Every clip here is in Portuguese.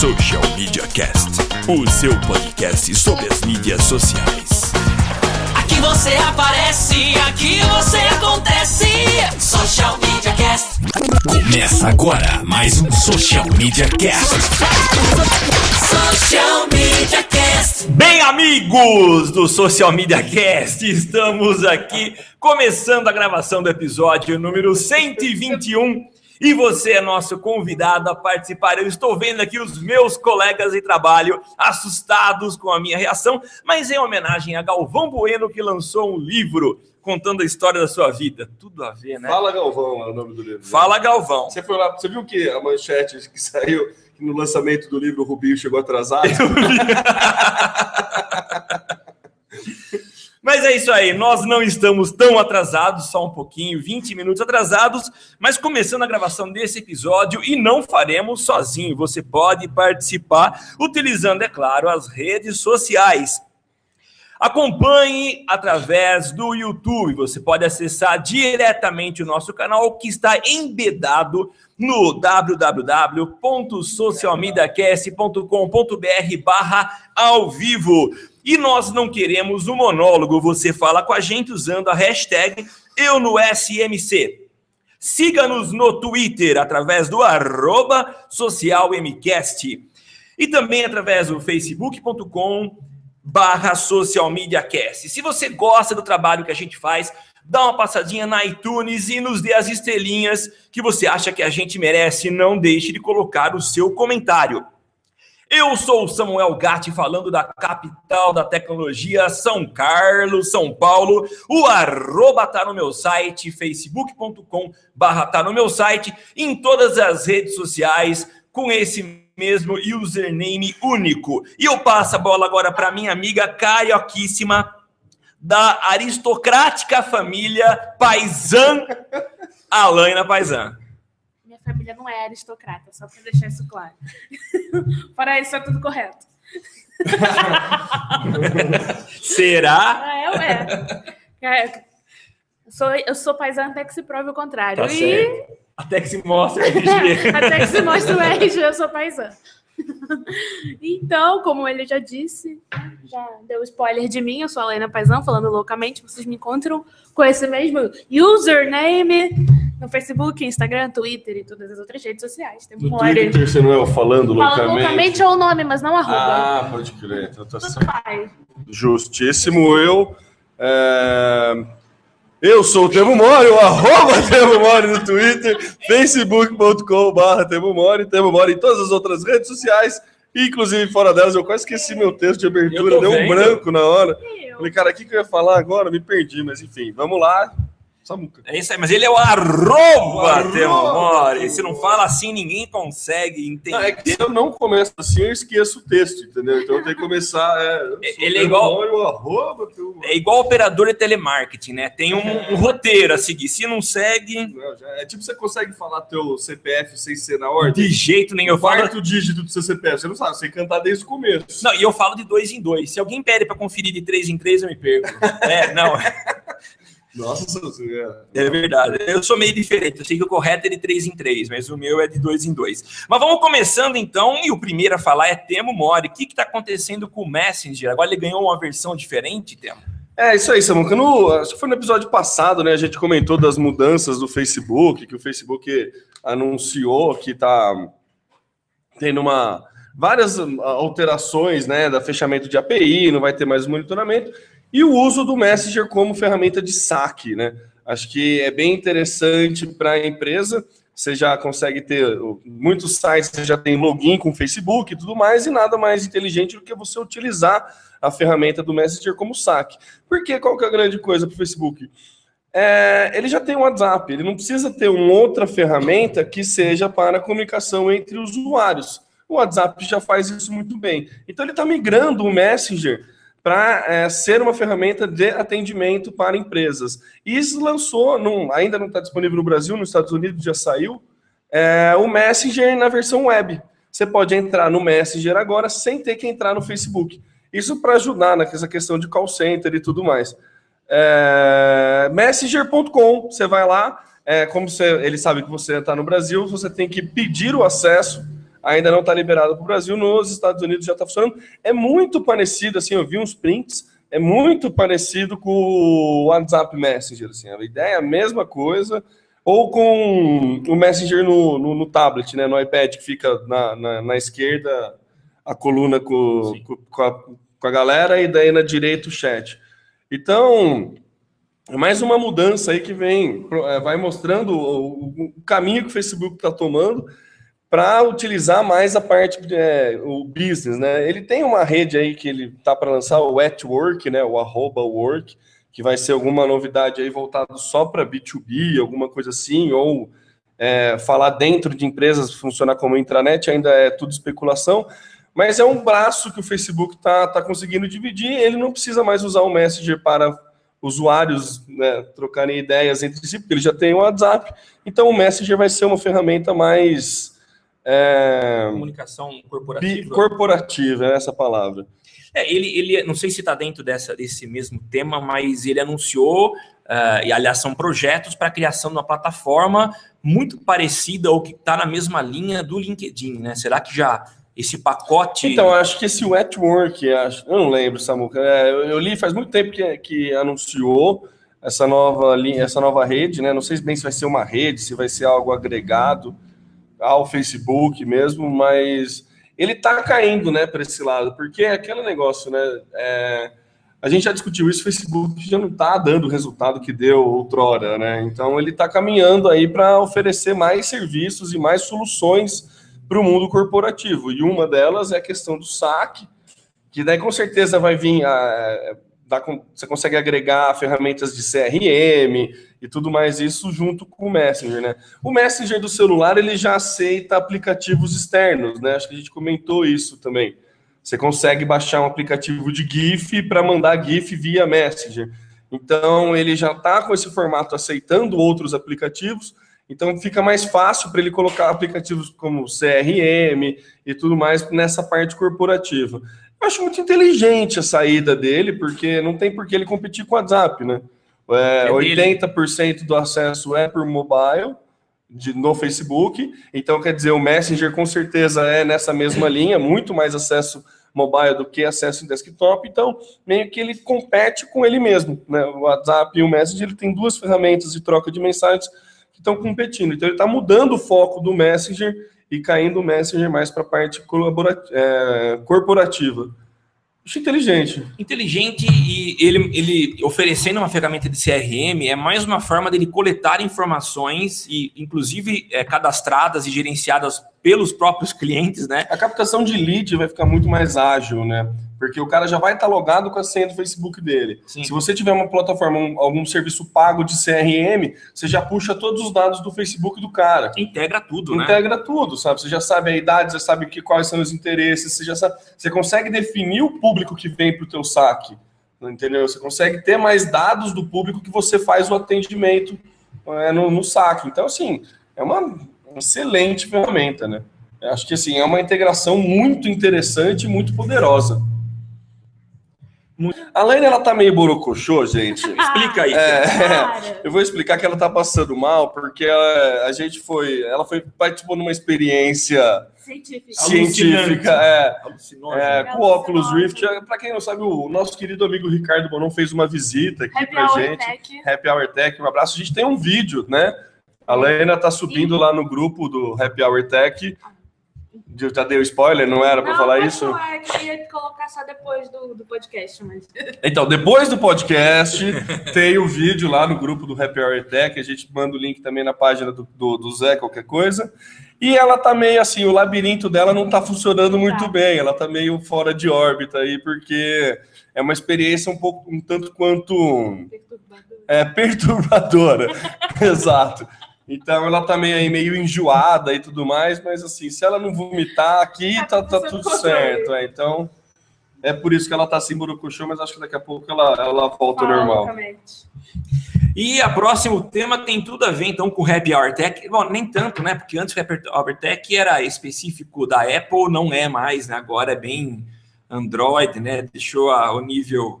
Social Media Cast, o seu podcast sobre as mídias sociais. Aqui você aparece, aqui você acontece. Social Media Cast. Começa agora mais um Social Media Cast. Social Media Cast. Bem, amigos do Social Media Cast, estamos aqui começando a gravação do episódio número 121 e você é nosso convidado a participar. Eu estou vendo aqui os meus colegas de trabalho assustados com a minha reação, mas em homenagem a Galvão Bueno, que lançou um livro contando a história da sua vida. Tudo a ver, né? Fala Galvão é o nome do livro. Fala, Galvão. Você foi lá, você viu que a manchete que saiu que no lançamento do livro o Rubinho chegou atrasado? Mas é isso aí, nós não estamos tão atrasados, só um pouquinho, 20 minutos atrasados, mas começando a gravação desse episódio e não faremos sozinho. Você pode participar utilizando, é claro, as redes sociais. Acompanhe através do YouTube. Você pode acessar diretamente o nosso canal que está embedado no www.socialmediacast.com.br barra ao vivo. E nós não queremos um monólogo. Você fala com a gente usando a hashtag eu no SMC. Siga-nos no Twitter através do arroba socialmcast e também através do facebook.com barra social media cast. Se você gosta do trabalho que a gente faz, dá uma passadinha na iTunes e nos dê as estrelinhas que você acha que a gente merece. Não deixe de colocar o seu comentário. Eu sou o Samuel Gatti, falando da capital da tecnologia, São Carlos, São Paulo. O arroba tá no meu site, facebook.com barra tá no meu site, em todas as redes sociais, com esse mesmo username único. E eu passo a bola agora para minha amiga carioquíssima da aristocrática família Paisan, Alaina Paisan. Minha família não é aristocrata, só para deixar isso claro. Fora isso, é tudo correto. Será? Ah, é. É, Eu sou, eu sou paisana até que se prove o contrário. Tá e. Até que se mostra. RG. até que se mostre o RG, eu sou paisana. Então, como ele já disse, já deu spoiler de mim, eu sou a Helena Paisão, falando loucamente. Vocês me encontram com esse mesmo username no Facebook, Instagram, Twitter e todas as outras redes sociais. Tem No um Twitter você não é o falando Fala loucamente? loucamente é o nome, mas não arroba. Ah, pode crer. Então tá certo. Justíssimo eu. é, Eu sou o Temo Mori, o arroba Temo Mori no Twitter, facebook.com.br Temo Mori, Temo Mori em todas as outras redes sociais, inclusive fora delas. Eu quase esqueci meu texto de abertura, deu um branco na hora. Eu. Falei, cara, o que, que eu ia falar agora? Me perdi, mas enfim, vamos lá. Samuca. É isso aí, mas ele é o arroba, Mori. Se não fala assim, ninguém consegue entender. Não, é que se eu não começo assim, eu esqueço o texto, entendeu? Então eu tenho que começar. É, sou Ele é igual- arroba. É igual operador de telemarketing, né? Tem um, um roteiro a seguir. Se não segue, Não, já- É tipo, você consegue falar teu CPF sem ser na ordem? de jeito nenhum. Eu falo. tu dígito do seu CPF, você não sabe, você tem que cantar desde o começo. Não, e eu falo de dois em dois. Se alguém pede para conferir de três em três, eu me perco. É, não, Nossa, é verdade. Eu sou meio diferente. Eu sei que o correto é de três em três, mas o meu é de dois em dois. Mas vamos começando então. E o primeiro a falar é Temo Mori. O que está acontecendo com o Messenger? Agora ele ganhou uma versão diferente, Temo? É isso aí, Samuca. No, acho que foi no episódio passado, né? A gente comentou das mudanças do Facebook, que o Facebook anunciou que tá tendo uma várias alterações, né, da fechamento de API, não vai ter mais monitoramento e o uso do Messenger como ferramenta de saque, né? Acho que é bem interessante para a empresa. Você já consegue ter muitos sites, você já tem login com Facebook e tudo mais, e nada mais inteligente do que você utilizar a ferramenta do Messenger como saque. Porque qual que é a grande coisa para o Facebook? É, ele já tem o WhatsApp, ele não precisa ter uma outra ferramenta que seja para comunicação entre usuários. O WhatsApp já faz isso muito bem. Então ele está migrando o Messenger para é, ser uma ferramenta de atendimento para empresas. E isso lançou, num, ainda não está disponível no Brasil, nos Estados Unidos já saiu, é, o Messenger na versão web. Você pode entrar no Messenger agora sem ter que entrar no Facebook. Isso para ajudar nessa questão de call center e tudo mais. É, Messenger.com, você vai lá, é, como você, ele sabe que você está no Brasil, você tem que pedir o acesso. Ainda não está liberado para o Brasil, nos Estados Unidos já está funcionando. É muito parecido, assim, eu vi uns prints, é muito parecido com o WhatsApp Messenger. Assim, a ideia é a mesma coisa, ou com o Messenger no, no, no tablet, né, no iPad, que fica na, na, na esquerda a coluna com, com, com, a, com a galera e daí na direita o chat. Então, é mais uma mudança aí que vem, é, vai mostrando o, o caminho que o Facebook está tomando para utilizar mais a parte é, o business, né? Ele tem uma rede aí que ele tá para lançar o at work, né? O arroba work, que vai ser alguma novidade aí voltado só para B2B, alguma coisa assim, ou é, falar dentro de empresas funcionar como intranet, ainda é tudo especulação, mas é um braço que o Facebook tá, tá conseguindo dividir, ele não precisa mais usar o Messenger para usuários né, trocarem ideias entre si, porque ele já tem o WhatsApp, então o Messenger vai ser uma ferramenta mais é, Comunicação corporativa. Corporativa, é essa palavra. É, ele, ele, não sei se está dentro dessa, desse mesmo tema, mas ele anunciou, uh, e aliás, são projetos para a criação de uma plataforma muito parecida ou que está na mesma linha do LinkedIn, né? Será que já esse pacote. Então, acho que esse Network, eu não lembro, Samuca. É, eu, li faz muito tempo que, que anunciou essa nova linha, essa nova rede, né? Não sei bem se vai ser uma rede, se vai ser algo agregado ao Facebook mesmo, mas ele está caindo, né, para esse lado, porque é aquele negócio, né? É, a gente já discutiu isso, o Facebook já não está dando o resultado que deu outrora, né? Então ele está caminhando aí para oferecer mais serviços e mais soluções para o mundo corporativo. E uma delas é a questão do saque, que daí com certeza vai vir a, dá, você consegue agregar ferramentas de CRM e tudo mais isso junto com o Messenger, né? O Messenger do celular ele já aceita aplicativos externos, né? Acho que a gente comentou isso também. Você consegue baixar um aplicativo de GIF para mandar GIF via Messenger. Então ele já está com esse formato aceitando outros aplicativos. Então fica mais fácil para ele colocar aplicativos como CRM e tudo mais nessa parte corporativa. Eu acho muito inteligente a saída dele, porque não tem por que ele competir com o WhatsApp, né? É, é 80% do acesso é por mobile de, no Facebook, então quer dizer, o Messenger com certeza é nessa mesma linha, muito mais acesso mobile do que acesso em desktop, então meio que ele compete com ele mesmo, né? O WhatsApp e o Messenger ele tem duas ferramentas de troca de mensagens que estão competindo, então ele está mudando o foco do Messenger e caindo o Messenger mais para a parte é, corporativa. Acho inteligente. Inteligente e ele, ele oferecendo uma ferramenta de CRM é mais uma forma dele coletar informações e, inclusive, é, cadastradas e gerenciadas pelos próprios clientes, né? A captação de lead vai ficar muito mais ágil, né? Porque o cara já vai estar logado com a senha do Facebook dele. Sim. Se você tiver uma plataforma, um, algum serviço pago de CRM, você já puxa todos os dados do Facebook do cara. Integra tudo, né? Integra tudo, sabe? Você já sabe a idade, você sabe que, quais são os interesses, você já sabe. Você consegue definir o público que vem para o teu saque. Entendeu? Você consegue ter mais dados do público que você faz o atendimento é, no, no saque. Então, assim, é uma excelente ferramenta, né? Eu acho que assim, é uma integração muito interessante e muito poderosa. A Laine, ela tá meio borocochô, gente. Explica aí. É, eu vou explicar que ela tá passando mal, porque ela, a gente foi. Ela foi participou numa experiência Científica. científica é, é, com o Oculus Rift. Para quem não sabe, o nosso querido amigo Ricardo Bonon fez uma visita aqui Happy pra Hour gente. Tech. Happy Hour Tech, um abraço. A gente tem um vídeo, né? A Lena tá subindo lá no grupo do Happy Hour Tech. Já deu spoiler, não era para Não, falar isso? falar, eu queria colocar só depois do, do podcast, mas. Então, depois do podcast, tem o vídeo lá no grupo do Happy Hour Tech. A gente manda o link também na página do, do, do Zé, qualquer coisa. E ela tá meio assim, o labirinto dela não tá funcionando muito Tá. bem. Ela tá meio fora de órbita aí, porque é uma experiência um pouco, um tanto quanto Perturbador. é, perturbadora. Exato. Então ela tá meio, aí meio enjoada e tudo mais, mas assim, se ela não vomitar aqui, tá, tá tudo certo. é. então é por isso que ela tá assim, burucuchu, mas acho que daqui a pouco ela, ela volta ao normal. E a próximo tema tem tudo a ver então com o Happy Hour Tech. Bom, nem tanto, né? Porque antes o Happy Hour Tech era específico da Apple, não é mais, né? Agora é bem Android, né? Deixou a- o nível.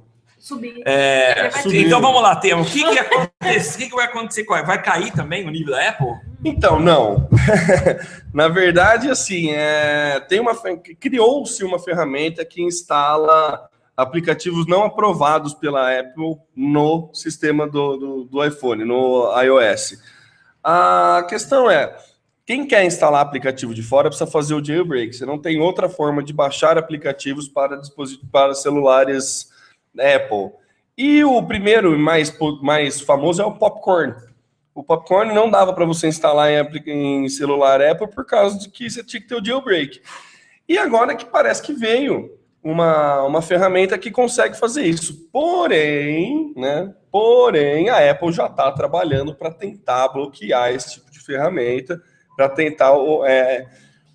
Subir. É, Subiu. então vamos lá, tema. O que, que, acontece- o que, que vai acontecer com a Vai cair também o nível da Apple? Então, não. Na verdade, assim, é, tem uma criou-se uma ferramenta que instala aplicativos não aprovados pela Apple no sistema do, do, do iPhone, no iOS. A questão é, quem quer instalar aplicativo de fora precisa fazer o jailbreak. Você não tem outra forma de baixar aplicativos para, para celulares Apple. E o primeiro mais, mais famoso é o Popcorn. O Popcorn não dava para você instalar em, em celular Apple por causa de que você tinha que ter o jailbreak. E agora que parece que veio uma, uma ferramenta que consegue fazer isso. Porém, né? Porém, a Apple já está trabalhando para tentar bloquear esse tipo de ferramenta, para tentar é,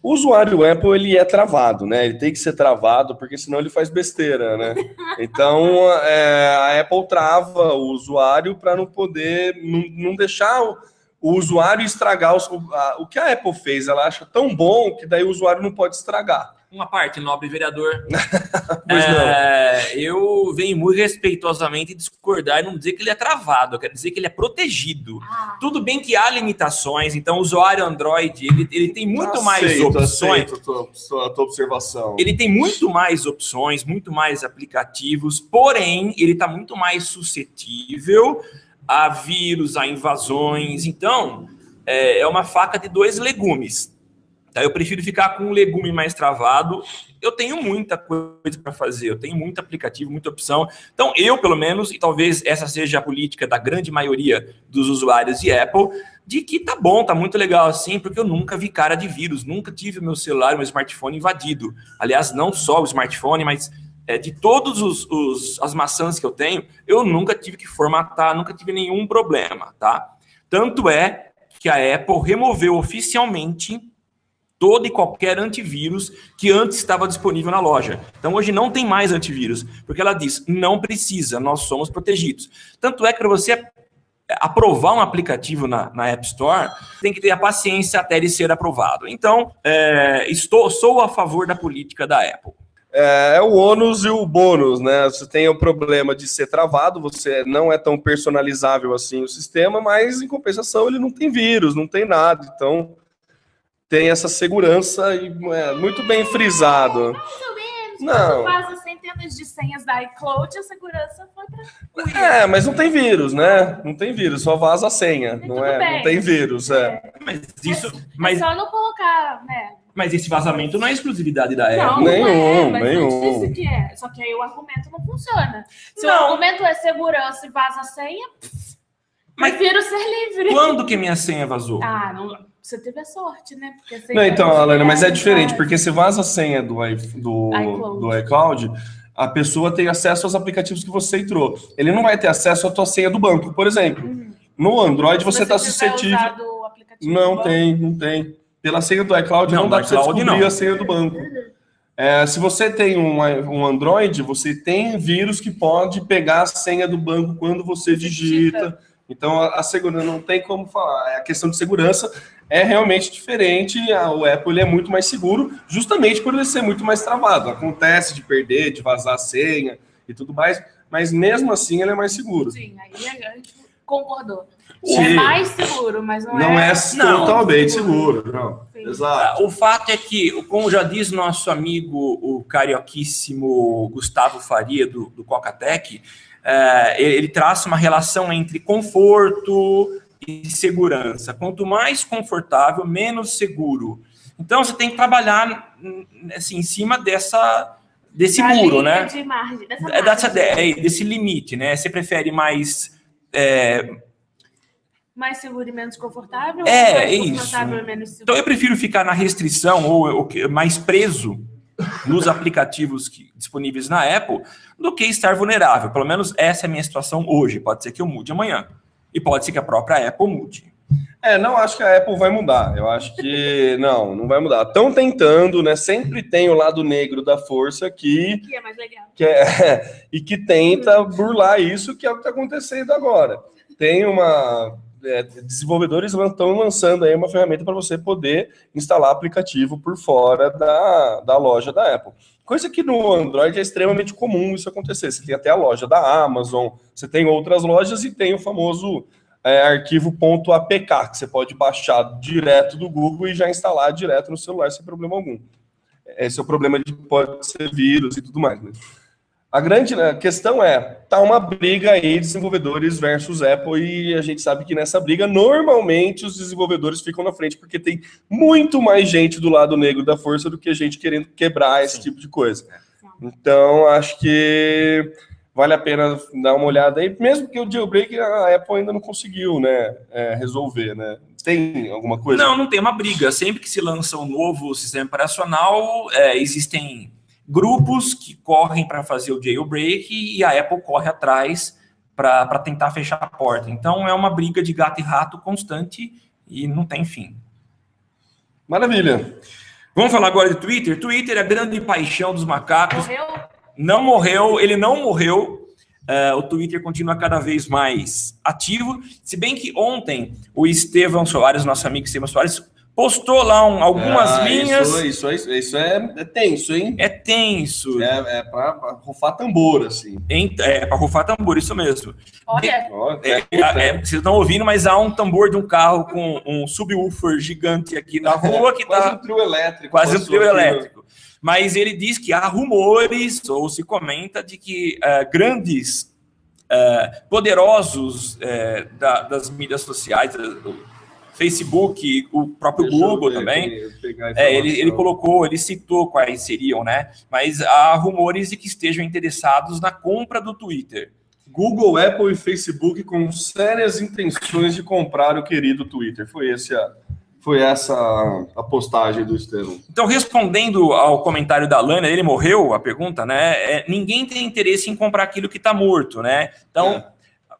o usuário Apple ele é travado, né? Ele tem que ser travado porque senão ele faz besteira, né? Então é, a Apple trava o usuário para não poder, não, deixar o, o usuário estragar os- a- o que a Apple fez. Ela acha tão bom que daí o usuário não pode estragar. Uma parte, nobre vereador. Pois não. É, eu venho muito respeitosamente discordar e não dizer que ele é travado, eu quero dizer que ele é protegido. Ah, Tudo bem que há limitações, então o usuário Android ele, ele tem muito mais Aceito, opções. aceito a tua, a tua observação. Ele tem muito mais opções, muito mais aplicativos, porém, ele está muito mais suscetível a vírus, a invasões. Então, é, é uma faca de dois legumes. Tá? Eu prefiro ficar com um legume mais travado. Eu tenho muita coisa para fazer, eu tenho muito aplicativo, muita opção. Então, eu, pelo menos, e talvez essa seja a política da grande maioria dos usuários de Apple, de que tá bom, tá muito legal assim, porque eu nunca vi cara de vírus, nunca tive o meu celular, o meu smartphone invadido. Aliás, não só o smartphone, mas é, de todos os, os- as maçãs que eu tenho, eu nunca tive que formatar, nunca tive nenhum problema, tá? Tanto é que a Apple removeu oficialmente todo e qualquer antivírus que antes estava disponível na loja. Então hoje não tem mais antivírus, porque ela diz, não precisa, nós somos protegidos. Tanto é que para você aprovar um aplicativo na, na App Store, tem que ter a paciência até ele ser aprovado. Então, é, estou, sou a favor da política da Apple. É, é o ônus e o bônus, né? Você tem o problema de ser travado, você não é tão personalizável assim o sistema, mas em compensação ele não tem vírus, não tem nada. Então tem essa segurança e é, muito bem frisado. Não. Quando vaza centenas de senhas da iCloud, a segurança foi pra. É, mas não tem vírus, né? Não tem vírus, só vaza a senha, E não é? bem. Não tem vírus, é. Mas isso, Mas mas, é só não colocar, né? mas esse vazamento não é exclusividade da Apple. Não, nenhum, não é, mas nenhum. não disse que é. Só que aí o argumento não funciona. Se Não. o argumento é segurança e vaza a senha, Mas- prefiro ser livre. Quando que minha senha vazou? Ah, não, você teve a sorte, né? A Não, então, Alana, mas é diferente, porque se vaza a senha do, do, iCloud. do iCloud, a pessoa tem acesso aos aplicativos que você entrou. Ele não vai ter acesso à tua senha do banco, por exemplo. No Android Se você está suscetível. Não tem, não tem. Pela senha do iCloud não, Não, dá do para você descobrir não. a senha do banco. É, se você tem um, um Android, você tem vírus que pode pegar a senha do banco quando você digita. Então a, a segurança não tem como falar. A questão de segurança é realmente diferente. A- o Apple ele é muito mais seguro, justamente por ele ser muito mais travado. Acontece de perder, de vazar a senha e tudo mais, mas mesmo assim ele é mais seguro. Sim, aí a gente concordou. Sim. É mais seguro, mas não, Não é Não, totalmente seguro, não. Sim. Exato. O fato é que, como já diz nosso amigo, o carioquíssimo Gustavo Faria, do, do Cocatec, é, ele, traça uma relação entre conforto e segurança. Quanto mais confortável, menos seguro. Então, você tem que trabalhar assim, em cima dessa, desse Da muro, né? De margem, dessa É, dessa- margem. é, desse limite, né? Você prefere mais é, Mais seguro e menos confortável? É, ou mais isso. confortável e menos seguro? Então eu prefiro ficar na restrição ou, ou mais preso nos aplicativos que- disponíveis na Apple do que estar vulnerável. Pelo menos essa é a minha situação hoje. Pode ser que eu mude amanhã. E pode ser que a própria Apple mude. É, não acho que a Apple vai mudar. Eu acho que não, não vai mudar. Estão tentando, né? Sempre tem o lado negro da força que, Que é mais legal. que é, e que tenta burlar isso, que é o que está acontecendo agora. Tem uma. É, desenvolvedores estão lançando aí uma ferramenta para você poder instalar aplicativo por fora da, da loja da Apple. Coisa que no Android é extremamente comum isso acontecer. Você tem até a loja da Amazon, você tem outras lojas e tem o famoso é, arquivo .apk, que você pode baixar direto do Google e já instalar direto no celular sem problema algum. Esse é o problema de pode ser vírus e tudo mais. Né? A grande né, questão é, tá uma briga aí, desenvolvedores versus Apple, e a gente sabe que nessa briga, normalmente os desenvolvedores ficam na frente, porque tem muito mais gente do lado negro da força do que gente querendo quebrar esse tipo de coisa. Então, acho que vale a pena dar uma olhada aí, mesmo que o jailbreak a Apple ainda não conseguiu, né, é, resolver, né? Tem alguma coisa? Não, não tem uma briga. Sempre que se lança um novo sistema operacional, é, existem grupos que correm para fazer o jailbreak e a Apple corre atrás para tentar fechar a porta. Então é uma briga de gato e rato constante e não tem fim. Maravilha. Vamos falar agora de Twitter. Twitter é a grande paixão dos macacos. Morreu? Não morreu, ele não morreu. É, o Twitter continua cada vez mais ativo. Se bem que ontem o Estevão Soares, nosso amigo Estevão Soares, postou lá um- algumas Ah, linhas. Isso, isso, isso é, é tenso, hein? É tenso. É, é pra, pra rufar tambor, assim. Em- É, para rufar tambor, isso mesmo. Olha, É, é, é, é, vocês estão ouvindo, mas há um tambor de um carro com um subwoofer gigante aqui na rua que quase um está trio elétrico. quase um trio elétrico. Mas ele diz que há rumores, ou se comenta, de que eh, grandes, eh, poderosos eh, da- das mídias sociais, Facebook, o próprio Deixa Google ver, também, é, ele, ele colocou, ele citou quais seriam, né? Mas há rumores de que estejam interessados na compra do Twitter. Google, Apple e Facebook com sérias intenções de comprar o querido Twitter. Foi, esse a, foi essa a postagem do Estevão. Então, respondendo ao comentário da Lana, ele morreu, a pergunta, né? é, ninguém tem interesse em comprar aquilo que está morto, né? Então, É.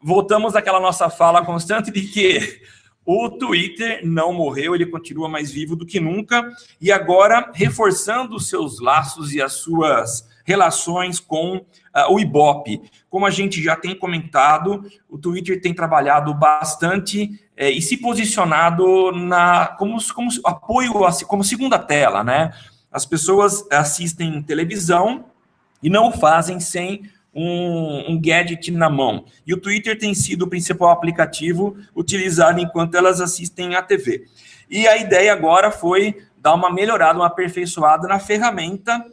voltamos àquela nossa fala constante de que o Twitter não morreu, ele continua mais vivo do que nunca, e agora reforçando os seus laços e as suas relações com ah, o Ibope. Como a gente já tem comentado, o Twitter tem trabalhado bastante eh, e se posicionado na como, como apoio, a- como segunda tela, né? As pessoas assistem televisão e não fazem sem um, um gadget na mão. E o Twitter tem sido o principal aplicativo utilizado enquanto elas assistem à TV. E a ideia agora foi dar uma melhorada, uma aperfeiçoada na ferramenta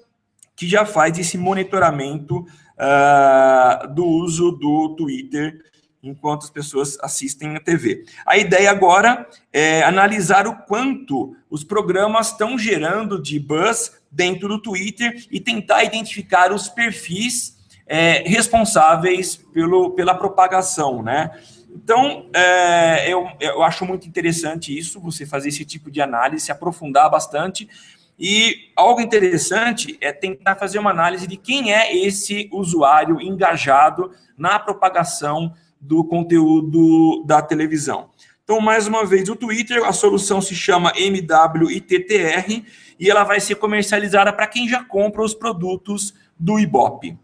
que já faz esse monitoramento ah, do uso do Twitter enquanto as pessoas assistem a TV. A ideia agora é analisar o quanto os programas estão gerando de buzz dentro do Twitter e tentar identificar os perfis é, responsáveis pelo, pela propagação, né? Então, é, eu, eu acho muito interessante isso, você fazer esse tipo de análise, se aprofundar bastante. E algo interessante é tentar fazer uma análise de quem é esse usuário engajado na propagação do conteúdo da televisão. Então, mais uma vez, o Twitter, a solução se chama MWITTR e ela vai ser comercializada para quem já compra os produtos do Ibope.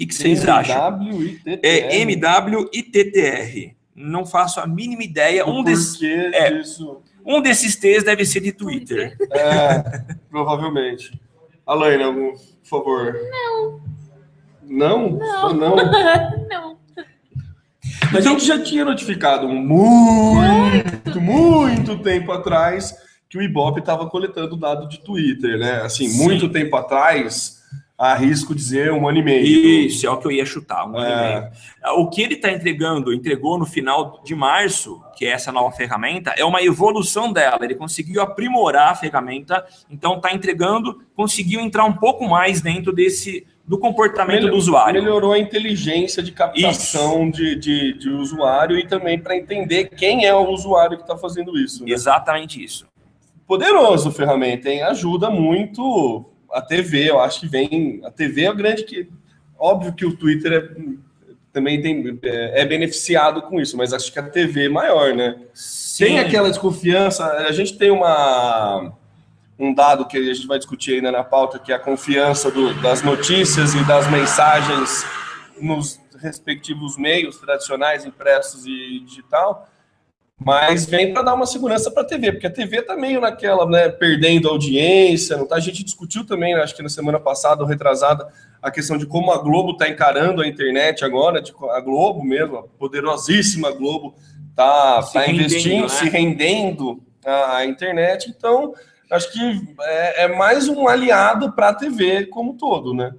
O que, que vocês acham? WITTR. É MWITTR. Não faço a mínima ideia. Um, porquê é. um desses T's deve ser de Twitter. É, provavelmente. Alaine, algum, por favor. Não. Não? Não. Não. não. A gente já tinha notificado muito, muito tempo atrás que o Ibope estava coletando dado de Twitter, né? Assim, Sim. muito tempo atrás, arrisco dizer um ano e meio. Isso, é o que eu ia chutar. Um ano e É. meio. O que ele está entregando, entregou no final de março, que é essa nova ferramenta, é uma evolução dela. Ele conseguiu aprimorar a ferramenta, então está entregando, conseguiu entrar um pouco mais dentro desse do comportamento Melhor- do usuário. Melhorou a inteligência de captação de, de, de usuário e também para entender quem é o usuário que está fazendo isso. né? Exatamente isso. Poderoso ferramenta, hein? Ajuda muito a TV. Eu acho que vem. A TV é o grande que. Óbvio que o Twitter é- também tem, é, é beneficiado com isso, mas acho que a TV é maior, né? Tem aquela desconfiança, a gente tem uma um dado que a gente vai discutir ainda na pauta, que é a confiança do- das notícias e das mensagens nos respectivos meios tradicionais, impressos e digital, mas vem para dar uma segurança para a TV, porque a TV está meio naquela, né, perdendo audiência, não tá? A gente discutiu também, acho que na semana passada ou retrasada, a questão de como a Globo está encarando a internet agora, de, a Globo mesmo, a poderosíssima Globo, está Se tá rendendo, investindo, né? se rendendo à, internet, então acho que é, é mais um aliado para a TV como um todo, né?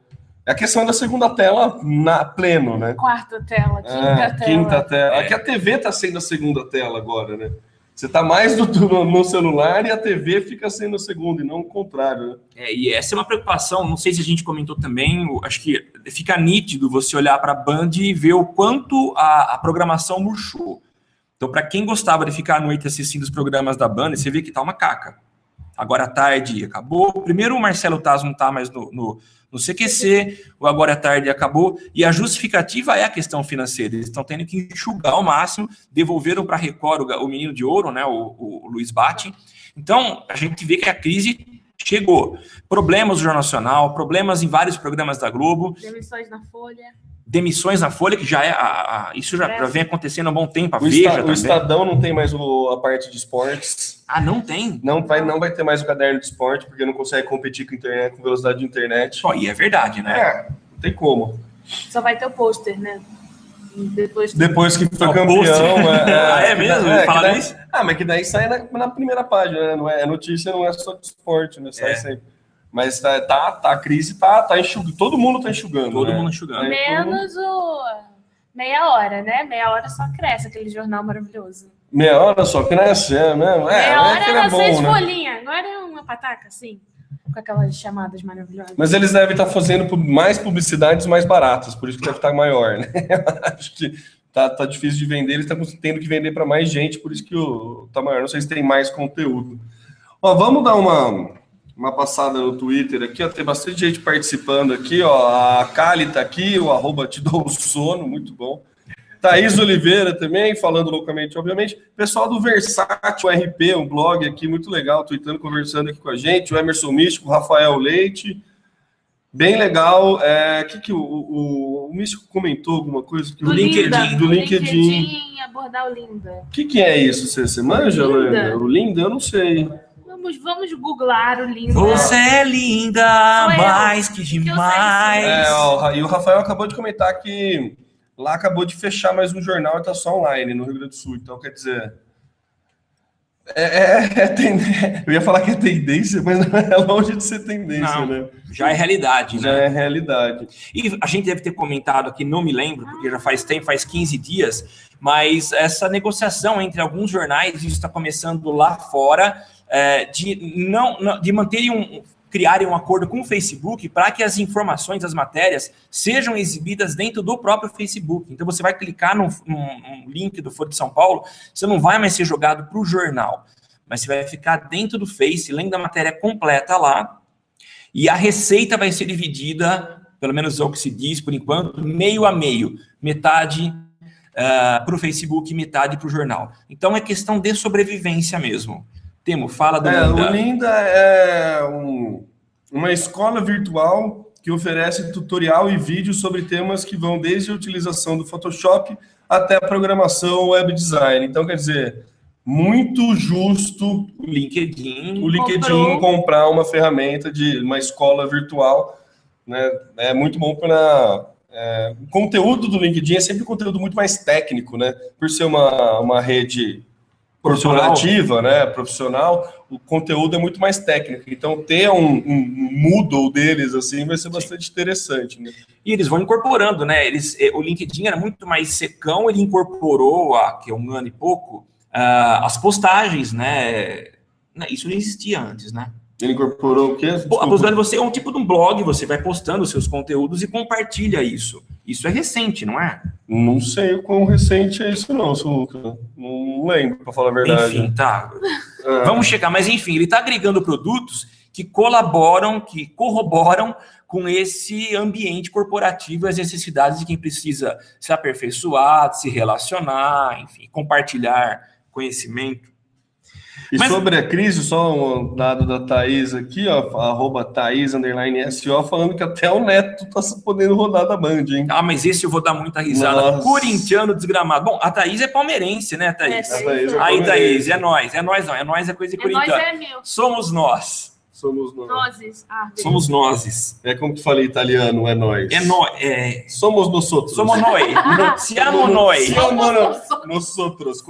É a questão da segunda tela na pleno, né? Quarta tela, quinta É, tela. Quinta tela. É que a TV tá sendo a segunda tela agora, né? Você tá mais no, no- celular e a TV fica sendo a segunda, e não o contrário, né? É, e essa é uma preocupação, não sei se a gente comentou também, acho que fica nítido você olhar para a Band e ver o quanto a, a programação murchou. Então, para quem gostava de ficar à noite assistindo os programas da Band, você vê que tá uma caca. Agora à tarde acabou. Primeiro, o Marcelo Taz não tá mais no, no, no CQC, o Agora à Tarde acabou, e a justificativa é a questão financeira. Eles estão tendo que enxugar ao máximo, devolveram para a Record o, o menino de ouro, né, o, o, Luiz Bate. Então, a gente vê que a crise chegou. Problemas no Jornal Nacional, problemas em vários programas da Globo, Demissões na Folha. Demissões na Folha, que já é. a- a- isso já, já vem acontecendo há um bom tempo. A O, Veja Esta- o. Estadão não tem mais o- a parte de esportes. Ah, não tem? Não vai, não vai ter mais o caderno de esporte, porque não consegue competir com a internet, com velocidade de internet. Pô, e é verdade, né? É, não tem como. Só vai ter o pôster, né? Depois Depois que foi campeão. post. É, Ah, é mesmo? que daí- isso? Ah, mas que daí sai na, na primeira página, né? Não é, a notícia não é só de esporte, né? Sai É. sempre. Mas tá, tá, tá, a crise tá, tá enxugando. Todo mundo tá enxugando. Todo né? mundo enxugando. É, Menos o meia hora, né? Meia hora só cresce aquele jornal maravilhoso. Meia hora só cresce, é mesmo? É, meia é hora ele era é seis bom, né? folhinhas. Agora é uma pataca, assim. Com aquelas chamadas maravilhosas. Mas eles devem estar fazendo pu- mais publicidades mais baratas, por isso que deve estar maior, né? Acho que tá, tá difícil de vender, eles estão tendo que vender para mais gente, por isso que o tá maior. Não sei se tem mais conteúdo. Ó, vamos dar uma, uma passada no Twitter aqui, ó. Tem bastante gente participando aqui, ó. A Kali tá aqui, o arroba te dou sono, muito bom. Thaís Oliveira também, falando loucamente, obviamente. Pessoal do Versátil RP, um blog aqui muito legal, tweetando, conversando aqui com a gente. O Emerson Místico, o Rafael Leite. Bem legal. É, que que o, o, o Místico comentou alguma coisa? Que Do o LinkedIn, do LinkedIn. abordar o Linda. O que, que é isso? Você, você manja, Linda. O Linda? Eu não sei. Vamos, vamos googlar o Linda. Você é linda, Sou mais que eu sei demais. É, ó, e o Rafael acabou de comentar que lá acabou de fechar mais um jornal e tá só online no Rio Grande do Sul. Então, quer dizer. É, é- é tendência. Eu ia falar que é tendência, mas não é longe de ser tendência, Não, né? Já é realidade, Já né? é realidade. E a gente deve ter comentado aqui, não me lembro, porque já faz tempo, faz 15 dias, mas essa negociação entre alguns jornais, isso está começando lá fora, é, de não, não- de manterem um, criarem um acordo com o Facebook para que as informações, as matérias, sejam exibidas dentro do próprio Facebook. Então você vai clicar num, num- num link do Foro de São Paulo, você não vai mais ser jogado para o jornal, mas você vai ficar dentro do Face, lendo a matéria completa lá, e a receita vai ser dividida, pelo menos é o que se diz por enquanto, meio a meio. Metade para o Facebook, metade para o jornal. Então é questão de sobrevivência mesmo. Temo, fala do É, Linda. o Linda é um- uma escola virtual que oferece tutorial e vídeo sobre temas que vão desde a utilização do Photoshop até a programação web design. Então, quer dizer, muito justo O LinkedIn. o LinkedIn Comprou. comprar uma ferramenta de uma escola virtual, né? É muito bom para é, o conteúdo do LinkedIn é sempre um conteúdo muito mais técnico, né? Por ser uma, uma rede Profissional. corporativa, né? Profissional, o conteúdo é muito mais técnico. Então, ter um, um, Moodle deles assim vai ser bastante interessante, né? E eles vão incorporando, né? Eles, eh, o LinkedIn era muito mais secão, ele incorporou há que é um ano e pouco ah, as postagens, né? Isso não existia antes, né? Ele incorporou o quê? Pô, A Desculpa. possibilidade de você é um tipo de um blog, você vai postando os seus conteúdos e compartilha isso. Isso é recente, não é? Não sei o quão recente é isso, não, Samuca. Não lembro, para falar a verdade. Enfim, tá. É. Vamos chegar, mas enfim, ele está agregando produtos que colaboram, que corroboram com esse ambiente corporativo, as necessidades de quem precisa se aperfeiçoar, se relacionar, enfim, compartilhar conhecimento. E Mas- sobre a crise, só um dado da Thaís aqui, ó, arroba Thaís, underline SO, falando que até o Neto tá podendo rodar da Band, hein? Ah, mas esse eu vou dar muita risada. Nossa. Corintiano desgramado. Bom, a Thaís é palmeirense, né, Thaís? É, Thaís é Aí. Thaís, é nós. É nós não, é nós é coisa de É nós corintiano. é meu. Somos nós. Somos nós. Nozes. Ah, beleza. Somos nozes. É como tu falei italiano, é nós. É nós. É... Somos nós outros. Somos nós. Siamo nós. Somos nós outros.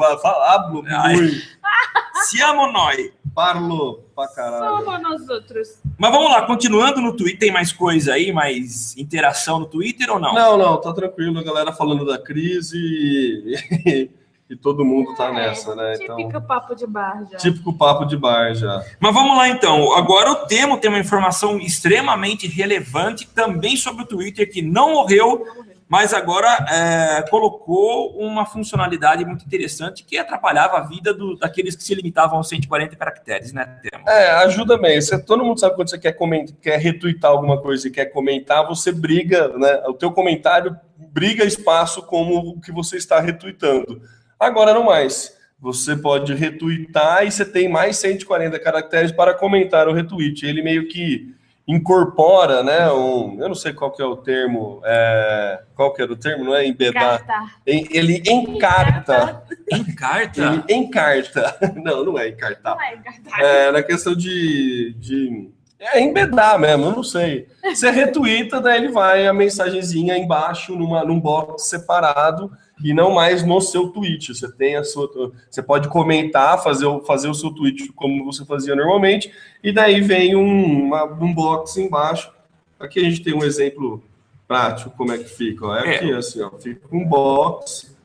Hablo muito. Siamo nós. Parlo pra caralho. Somos nós outros. Mas vamos lá, continuando no Twitter, tem mais coisa aí, mais interação no Twitter ou não? Não, não, tá tranquilo. A galera falando da crise e, todo mundo tá nessa, né? Típico Então, papo de bar já. típico papo de bar já. Mas vamos lá então. Agora o Temo tem uma informação extremamente relevante também sobre o Twitter que não morreu, mas agora é, colocou uma funcionalidade muito interessante que atrapalhava a vida do- daqueles que se limitavam aos 140 caracteres, né, Temo? É, ajuda bem. Você, todo mundo sabe quando você quer, comentar, quer retweetar alguma coisa e quer comentar, você briga, né? O teu comentário briga espaço como o que você está retweetando. Agora não mais. Você pode retweetar e você tem mais 140 caracteres para comentar o retweet. Ele meio que incorpora, né? Um, eu não sei qual que é o termo. é, qual que era o termo? Não é embedar. Em- Ele encarta. Em carta? Ele encarta. Não, não é encartar. Não é carta. É, na questão de, de é, embedar mesmo, eu não sei. Você retweeta, daí ele vai a mensagenzinha embaixo numa, num box separado e não mais no seu tweet. Você tem a sua. Você pode comentar, fazer, o- fazer o seu tweet como você fazia normalmente, e daí vem um, uma- um box embaixo. Aqui a gente tem um exemplo prático, como é que fica. Ó. É É. aqui, assim, ó, fica um box,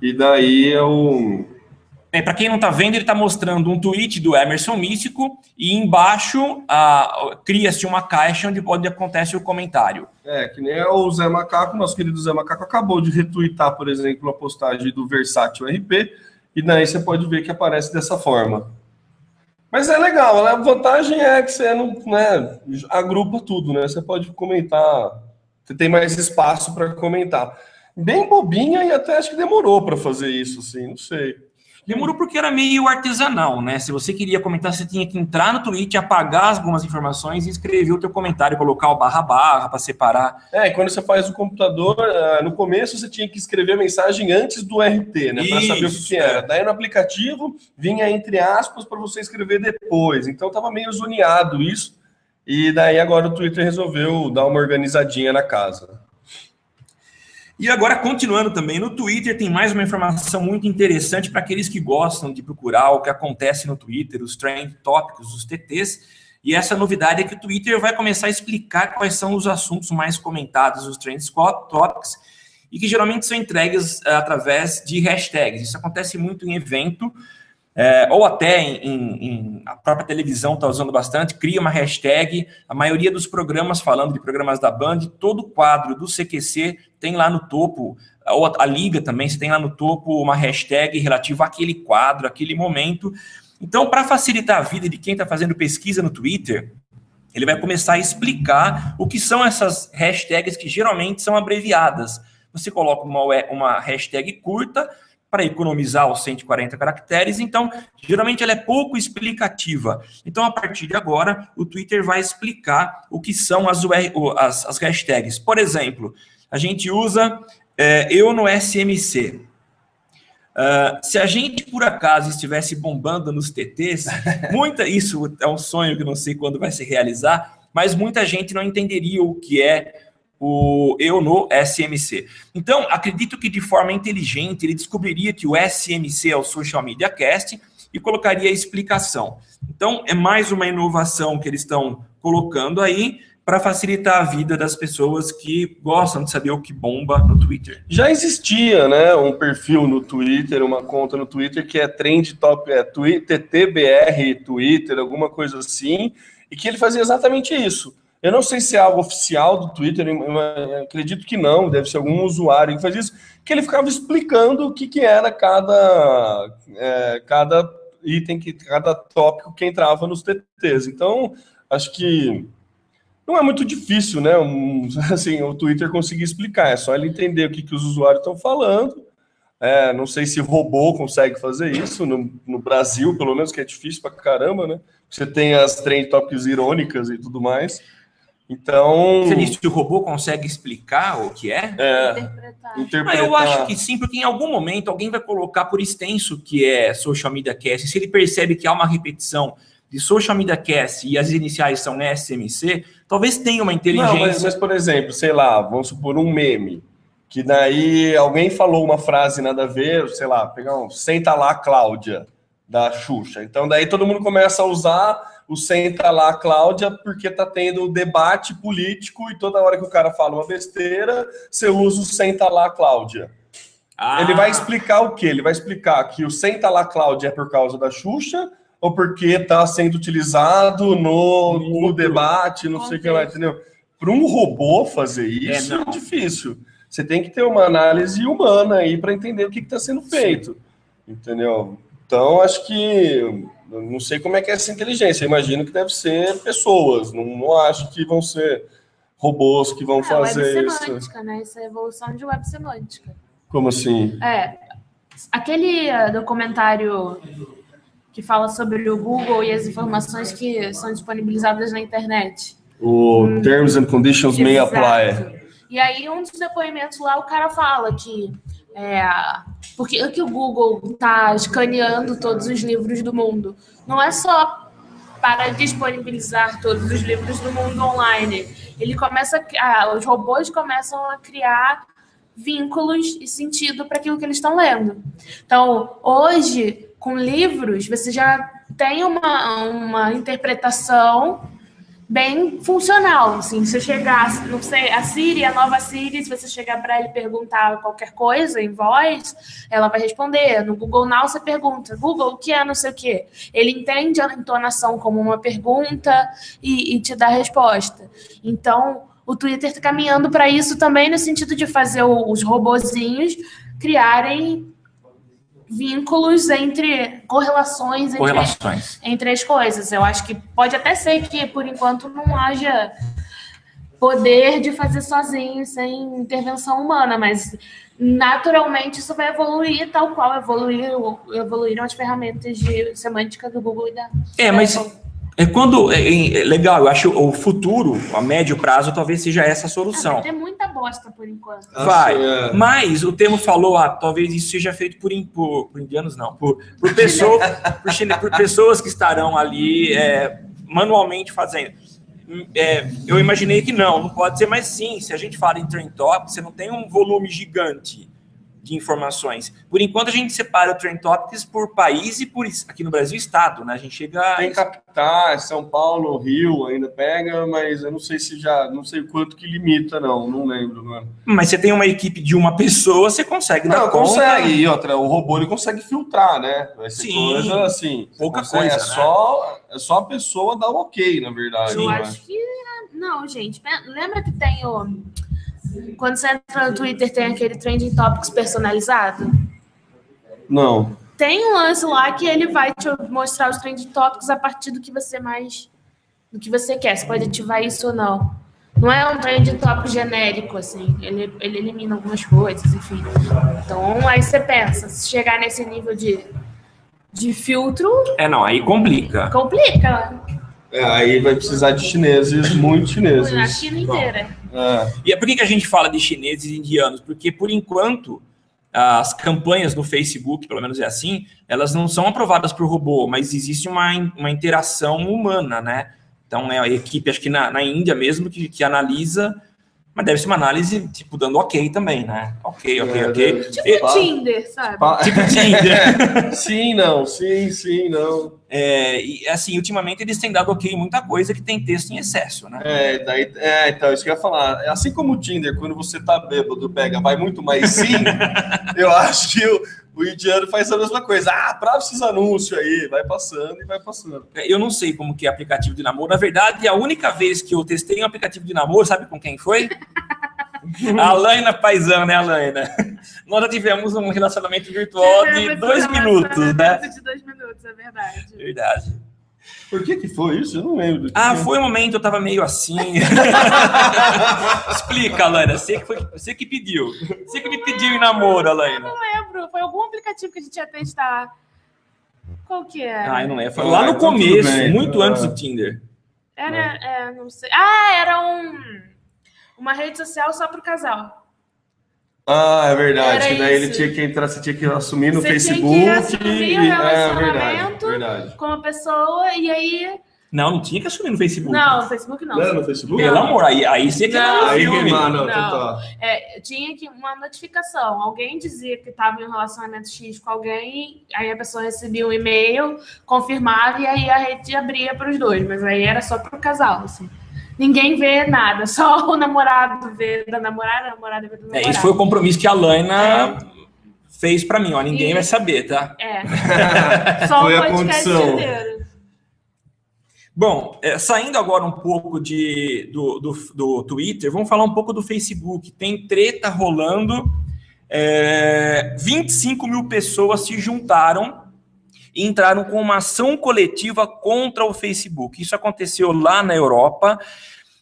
e daí é um. É, para quem não está vendo, ele está mostrando um tweet do Emerson Místico e embaixo cria-se uma caixa onde, onde acontece o comentário. É, que nem o Zé Macaco, nosso querido Zé Macaco, acabou de retweetar, por exemplo, a postagem do Versátil RP, e daí você pode ver que aparece dessa forma. Mas é legal, né? a vantagem é que você não né, agrupa tudo, né? Você pode comentar, você tem mais espaço para comentar. Bem bobinha e até acho que demorou para fazer isso, assim, não sei. Demorou porque era meio artesanal, né? Se você queria comentar, você tinha que entrar no tweet, apagar algumas informações e escrever o teu comentário, colocar o barra barra para separar. É, e quando você faz o computador, ah, no começo você tinha que escrever a mensagem antes do RT, né? Para saber o que, era. é. Daí no aplicativo vinha entre aspas para você escrever depois. Então tava meio zoneado isso. E daí agora o Twitter resolveu dar uma organizadinha na casa. E agora, continuando também, no Twitter tem mais uma informação muito interessante para aqueles que gostam de procurar o que acontece no Twitter, os trend tópicos, os TTs. E essa novidade é que o Twitter vai começar a explicar quais são os assuntos mais comentados, os trend topics, e que geralmente são entregues eh, através de hashtags. Isso acontece muito em evento, é, ou até em, em- em- a própria televisão está usando bastante, cria uma hashtag. A maioria dos programas, falando de programas da Band, todo quadro do CQC tem lá no topo, ou a, a Liga também, você tem lá no topo uma hashtag relativa àquele quadro, àquele momento. Então, para facilitar a vida de quem está fazendo pesquisa no Twitter, ele vai começar a explicar o que são essas hashtags que geralmente são abreviadas. Você coloca uma, uma hashtag curta para economizar os 140 caracteres, então geralmente ela é pouco explicativa. Então, a partir de agora, o Twitter vai explicar o que são as, as, as hashtags. Por exemplo, a gente usa é, eu no SMC. Ah, se a gente por acaso estivesse bombando nos TTs, muita isso é um sonho que não sei quando vai se realizar, mas muita gente não entenderia o que é o eu no SMC. Então, acredito que de forma inteligente ele descobriria que o SMC é o Social Media Cast e colocaria a explicação. Então, é mais uma inovação que eles estão colocando aí para facilitar a vida das pessoas que gostam de saber o que bomba no Twitter. Já existia, né, um perfil no Twitter, uma conta no Twitter que é Trend Top, é Twitter, TTBR Twitter, alguma coisa assim, e que ele fazia exatamente isso. Eu não sei se é algo oficial do Twitter, acredito que não, deve ser algum usuário que faz isso, que ele ficava explicando o que, que era cada, é, cada item, que, cada tópico que entrava nos TTs. Então, acho que não é muito difícil, né? Um, assim, o Twitter conseguir explicar. É só ele entender o que, que os usuários estão falando. É, não sei se robô consegue fazer isso no, no Brasil, pelo menos, que é difícil pra caramba, né? Você tem as trend topics irônicas e tudo mais. Então. Você disse que o robô consegue explicar o que é? É, Interpretar. Ah, interpretar. eu acho que sim, porque em algum momento alguém vai colocar por extenso que é Social Media Cast. Se ele percebe que há uma repetição de Social Media Cast e as iniciais são SMC, talvez tenha uma inteligência. Não, mas, mas, por exemplo, sei lá, vamos supor um meme. Que daí alguém falou uma frase nada a ver, sei lá, pegar um senta lá, Cláudia, da Xuxa. Então daí todo mundo começa a usar o senta lá, Cláudia, porque tá tendo debate político e toda hora que o cara fala uma besteira, você usa o senta lá, Cláudia. Ah, Ele vai explicar o quê? Ele vai explicar que o senta lá, Cláudia é por causa da Xuxa ou porque está sendo utilizado no, no debate, não sei o que lá, entendeu? Para um robô fazer isso É, é, difícil. Você tem que ter uma análise humana aí para entender o que está sendo feito, entendeu? Então, acho que eu não sei como é que é essa inteligência. Eu imagino que deve ser pessoas. Não, não acho que vão ser robôs que vão É, web fazer isso. semântica, né? Isso é a evolução de web semântica. Como assim? É, aquele eh, documentário que fala sobre o Google e as informações que são disponibilizadas na internet. O Terms and Conditions may apply. E aí, um dos depoimentos lá, o cara fala que é, porque que o Google está escaneando todos os livros do mundo. Não é só para disponibilizar todos os livros do mundo online. Ele começa, a- ah, os robôs começam a criar vínculos e sentido para aquilo que eles estão lendo. Então, hoje, com livros, você já tem uma, uma interpretação bem funcional, assim, se chegar, não sei, a Siri, a nova Siri, se você chegar para ela e perguntar qualquer coisa em voz, ela vai responder. No Google Now você pergunta, Google, o que é não sei o quê? Ele entende a entonação como uma pergunta e, e te dá a resposta. Então, o Twitter está caminhando para isso também no sentido de fazer os robozinhos criarem vínculos entre correlações entre correlações. entre as coisas. Eu acho que pode até ser que, por enquanto, não haja poder de fazer sozinho, sem intervenção humana, mas naturalmente isso vai evoluir tal qual evoluiu, evoluíram as ferramentas de semântica do Google e da. É, mas é quando é, é legal, eu acho o futuro, a médio prazo, talvez seja essa a Ah, solução. vai ter muita bosta por enquanto. Vai. Acho, é. Mas o termo falou, ah, talvez isso seja feito por, por, por indianos, não, por, por, pessoa, por, chine- por pessoas que estarão ali é, manualmente fazendo. É, eu imaginei que não, não pode ser, mas sim, se a gente fala em Trend Topics, você não tem um volume gigante de informações. Por enquanto, a gente separa o Trend Topics por país e por, aqui no Brasil, estado, né? A gente chega... Tem capitais, São Paulo, Rio ainda pega, mas eu não sei se já, não sei quanto que limita, não, não lembro, mano. Mas você tem uma equipe de uma pessoa, você consegue dar Não, conta. consegue. E outra, o robô ele consegue filtrar, né? Vai ser Sim. coisa assim. Pouca consegue- coisa, É né? só, é só a pessoa dar o ok, na verdade. Eu né? acho que. Não, gente. Lembra que tem o. Quando você entra no Twitter, tem aquele Trending Topics personalizado? Não. Tem um lance lá que ele vai te mostrar os trending topics a partir do que você mais. do que você quer. Você pode ativar isso ou não. Não é um trending topic genérico, assim. Ele, ele elimina algumas coisas, enfim. Então, aí você pensa, se chegar nesse nível de, de filtro, É, não, aí complica. complica. É, aí vai precisar de chineses, muito A chineses. China inteira. É. E é por que, a gente fala de chineses e indianos? Porque, por enquanto, as campanhas no Facebook, pelo menos é assim, elas não são aprovadas por robô, mas existe uma, uma interação humana, né? Então, é a equipe, acho que na, na Índia mesmo, que, que analisa, mas deve ser uma análise, tipo, dando ok também, né? Ok, ok, É, ok. Tipo E- o Tinder, sabe? Tipo Tinder. sim, não, sim, sim, não. É, e, assim, ultimamente eles têm dado ok em muita coisa que tem texto em excesso, né? É, daí, é, então, isso que eu ia falar. Assim como o Tinder, quando você tá bêbado, pega, vai muito mais sim, eu acho que o, o indiano faz a mesma coisa. Ah, pra esses anúncios aí, vai passando e vai passando. Eu não sei como que é aplicativo de namoro. Na verdade, a única vez que eu testei um aplicativo de namoro, sabe com quem foi? A Alaina Paisão, né, Alaina? Nós já tivemos um relacionamento virtual de dois minutos, né? relacionamento De dois minutos, é verdade. Verdade. Por que que foi isso? Eu não lembro. Ah, que- foi um momento, eu tava meio assim. Explica, Alaina. Você que, foi, você que pediu. Você que me pediu em namoro, Alaina. Não lembro. Foi algum aplicativo que a gente ia testar. Qual que era? Ah, eu não lembro. Foi Ah, lá no então começo, bem. muito Ah. antes do Tinder. Era, é, não sei. Ah, era um uma rede social só pro casal. Ah, é verdade. Era que daí ele isso. tinha que entrar, você tinha que assumir no Você tinha que Facebook. assumir o e- é verdade, relacionamento. verdade. Com uma pessoa e aí. Não, não tinha que assumir no Facebook. Não, no Facebook não. Não é no Facebook? Pelo amor, aí, aí você que Não. não, Aí, ah, não, Não. tá. É, tinha que uma notificação. Alguém dizia que estava em um relacionamento X com alguém, aí a pessoa recebia um e-mail, confirmava e aí a rede abria para os dois. Mas aí era só para o casal, assim. Ninguém vê nada, só o namorado vê da namorada, a namorada vê do É, namorado. esse foi o compromisso que a Laina fez pra mim, ó. Ninguém E- vai saber, tá? É. Só Foi o a podcast condição. inteiro. Bom, é, saindo agora um pouco de, do, do, do Twitter, vamos falar um pouco do Facebook. Tem treta rolando. É, 25 mil pessoas se juntaram e entraram com uma ação coletiva contra o Facebook. Isso aconteceu lá na Europa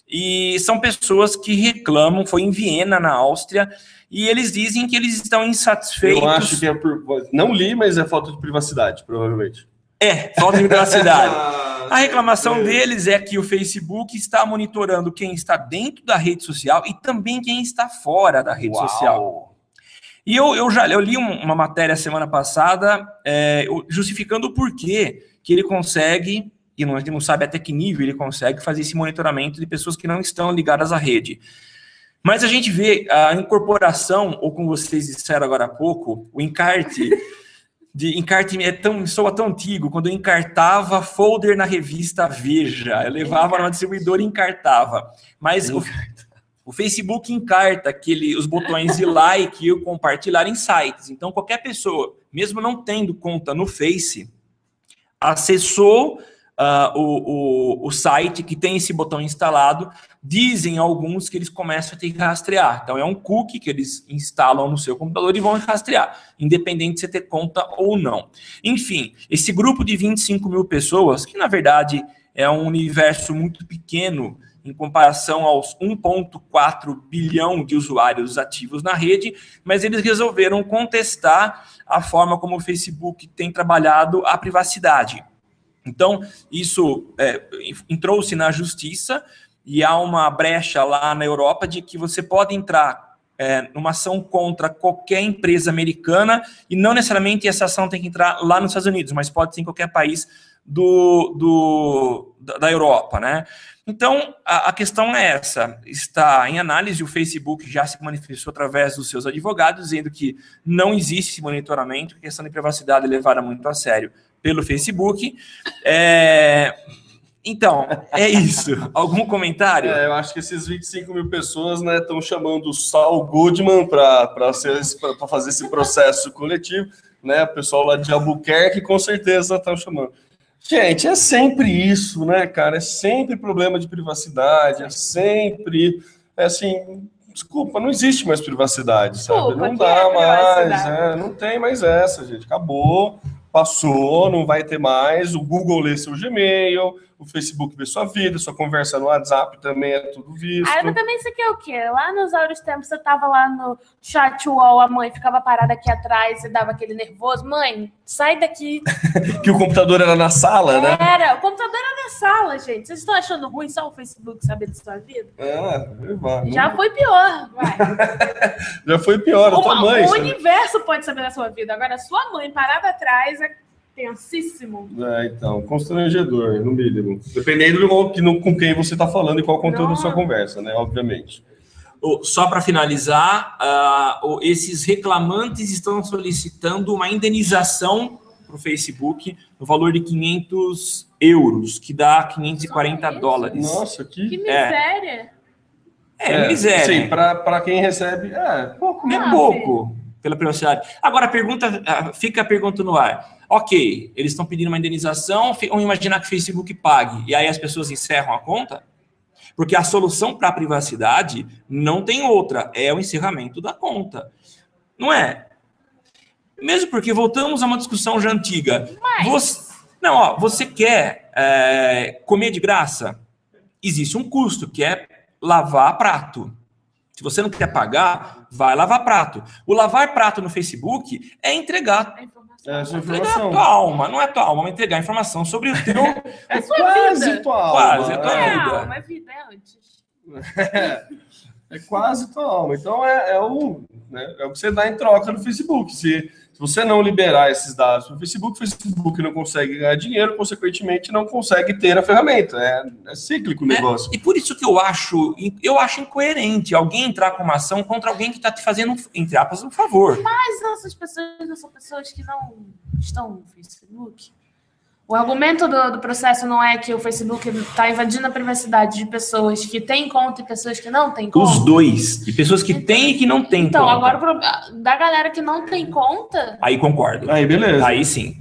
e são pessoas que reclamam. Foi em Viena, na Áustria, e eles dizem que eles estão insatisfeitos. Eu acho que é por. Não li, mas é falta de privacidade, provavelmente. É, falta de privacidade. A reclamação deles é que o Facebook está monitorando quem está dentro da rede social e também quem está fora da rede Uau. social. E eu, eu já eu li um- uma matéria semana passada é, justificando o porquê que ele consegue, e não, a gente não sabe até que nível ele consegue fazer esse monitoramento de pessoas que não estão ligadas à rede. Mas a gente vê a incorporação, ou como vocês disseram agora há pouco, o encarte de encarte é tão soa tão antigo quando eu encartava folder na revista Veja, eu levava numa distribuidora e encartava. Mas o, o Facebook encarta aquele os botões de like e o compartilhar em sites. Então qualquer pessoa, mesmo não tendo conta no Face, acessou ah, o, o, o site que tem esse botão instalado, dizem alguns que eles começam a ter que rastrear. Então é um cookie que eles instalam no seu computador e vão rastrear, independente de você ter conta ou não. Enfim, esse grupo de 25 mil pessoas, que na verdade é um universo muito pequeno em comparação aos 1,4 bilhão de usuários ativos na rede, mas eles resolveram contestar a forma como o Facebook tem trabalhado a privacidade. Então, isso é, entrou-se na justiça e há uma brecha lá na Europa de que você pode entrar é, numa ação contra qualquer empresa americana e não necessariamente essa ação tem que entrar lá nos Estados Unidos, mas pode ser em qualquer país do, do, da Europa, né? Então, a, a questão é essa. Está em análise, o Facebook já se manifestou através dos seus advogados, dizendo que não existe esse monitoramento, que a questão de privacidade é levada muito a sério pelo Facebook. É, Então, é isso. Algum comentário? É, eu acho que esses 25 mil pessoas estão chamando o Saul Goodman para fazer esse processo coletivo. Né? O pessoal lá de Albuquerque com certeza estão chamando. Gente, é sempre isso, né, cara? É sempre problema de privacidade, é sempre. É assim, desculpa, não existe mais privacidade, sabe? Desculpa, Não que dá é mais, é, não tem mais essa, gente. Acabou, passou, não vai ter mais. O Google lê seu Gmail, o Facebook vê sua vida, sua conversa no WhatsApp também é tudo visto. Ah, mas também isso aqui é o quê? Lá nos áureos tempos, você tava lá no chat wall, a mãe ficava parada aqui atrás e dava aquele nervoso. Mãe, sai daqui. Que o computador era na sala, né? Era, o computador era na sala, gente. Vocês estão achando ruim só o Facebook saber da sua vida? Ah, vai, Já não- foi pior, vai. já foi pior, a tua Uma- mãe. o universo pode saber da sua vida. Agora, sua mãe parada atrás é tensíssimo. É, então, constrangedor, no mínimo. Dependendo do que, no- com quem você está falando e qual o conteúdo da sua conversa, né? Obviamente. O- Só para finalizar, ah, o- esses reclamantes estão solicitando uma indenização para o Facebook no valor de 500 euros, que dá 540 Só isso? dólares. Nossa, que. Que miséria. É, miséria. Sim, para quem recebe, é pouco. É Ah, pouco pela privacidade. Agora, a pergunta, ah, fica a pergunta no ar. Ok, eles estão pedindo uma indenização, vamos imaginar que o Facebook pague, e aí as pessoas encerram a conta? Porque a solução para a privacidade não tem outra, é o encerramento da conta. Não é? Mesmo porque voltamos a uma discussão já antiga. Mas- Você- Não, ó, você quer é, comer de graça? Existe um custo, que é lavar prato. Se você não quer pagar, vai lavar prato. O lavar prato no Facebook é entregar A informação. É, essa entregar informação. a tua alma, não é tua alma, é entregar informação sobre o teu. É sua quase vida. tua alma. Quase, a tua É, vida. alma, é vida, é antes. É quase tua alma. Então é, é o, né, é o que você dá em troca no Facebook. Se, se você não liberar esses dados no Facebook, o Facebook não consegue ganhar dinheiro, consequentemente não consegue ter a ferramenta. É, é cíclico o negócio. E por isso que eu acho, eu acho incoerente alguém entrar com uma ação contra alguém que está te fazendo, entre aspas, um favor. Mas essas pessoas não são pessoas que não estão no Facebook. O argumento do, do processo não é que o Facebook está invadindo a privacidade de pessoas que têm conta e pessoas que não têm conta. Os dois. E pessoas que têm e que não têm Então, conta. agora, o pro- da galera que não tem conta, Aí concordo. Aí, beleza. Aí sim.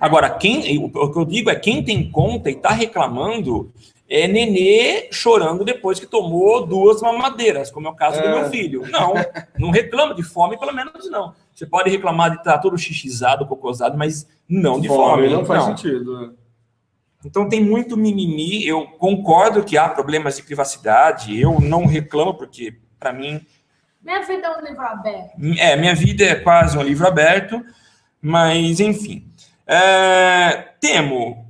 Agora, quem, o o que eu digo é quem tem conta e tá reclamando é nenê chorando depois que tomou duas mamadeiras, como é o caso do É. meu filho. Não, não reclama de fome, pelo menos não. Você pode reclamar de estar todo xixizado, cocosado, mas não de fome. não faz não. sentido. Então tem muito mimimi. Eu concordo que há problemas de privacidade. Eu não reclamo porque para mim minha vida é um livro aberto. é, minha vida é quase um livro aberto, mas enfim. É, Temo,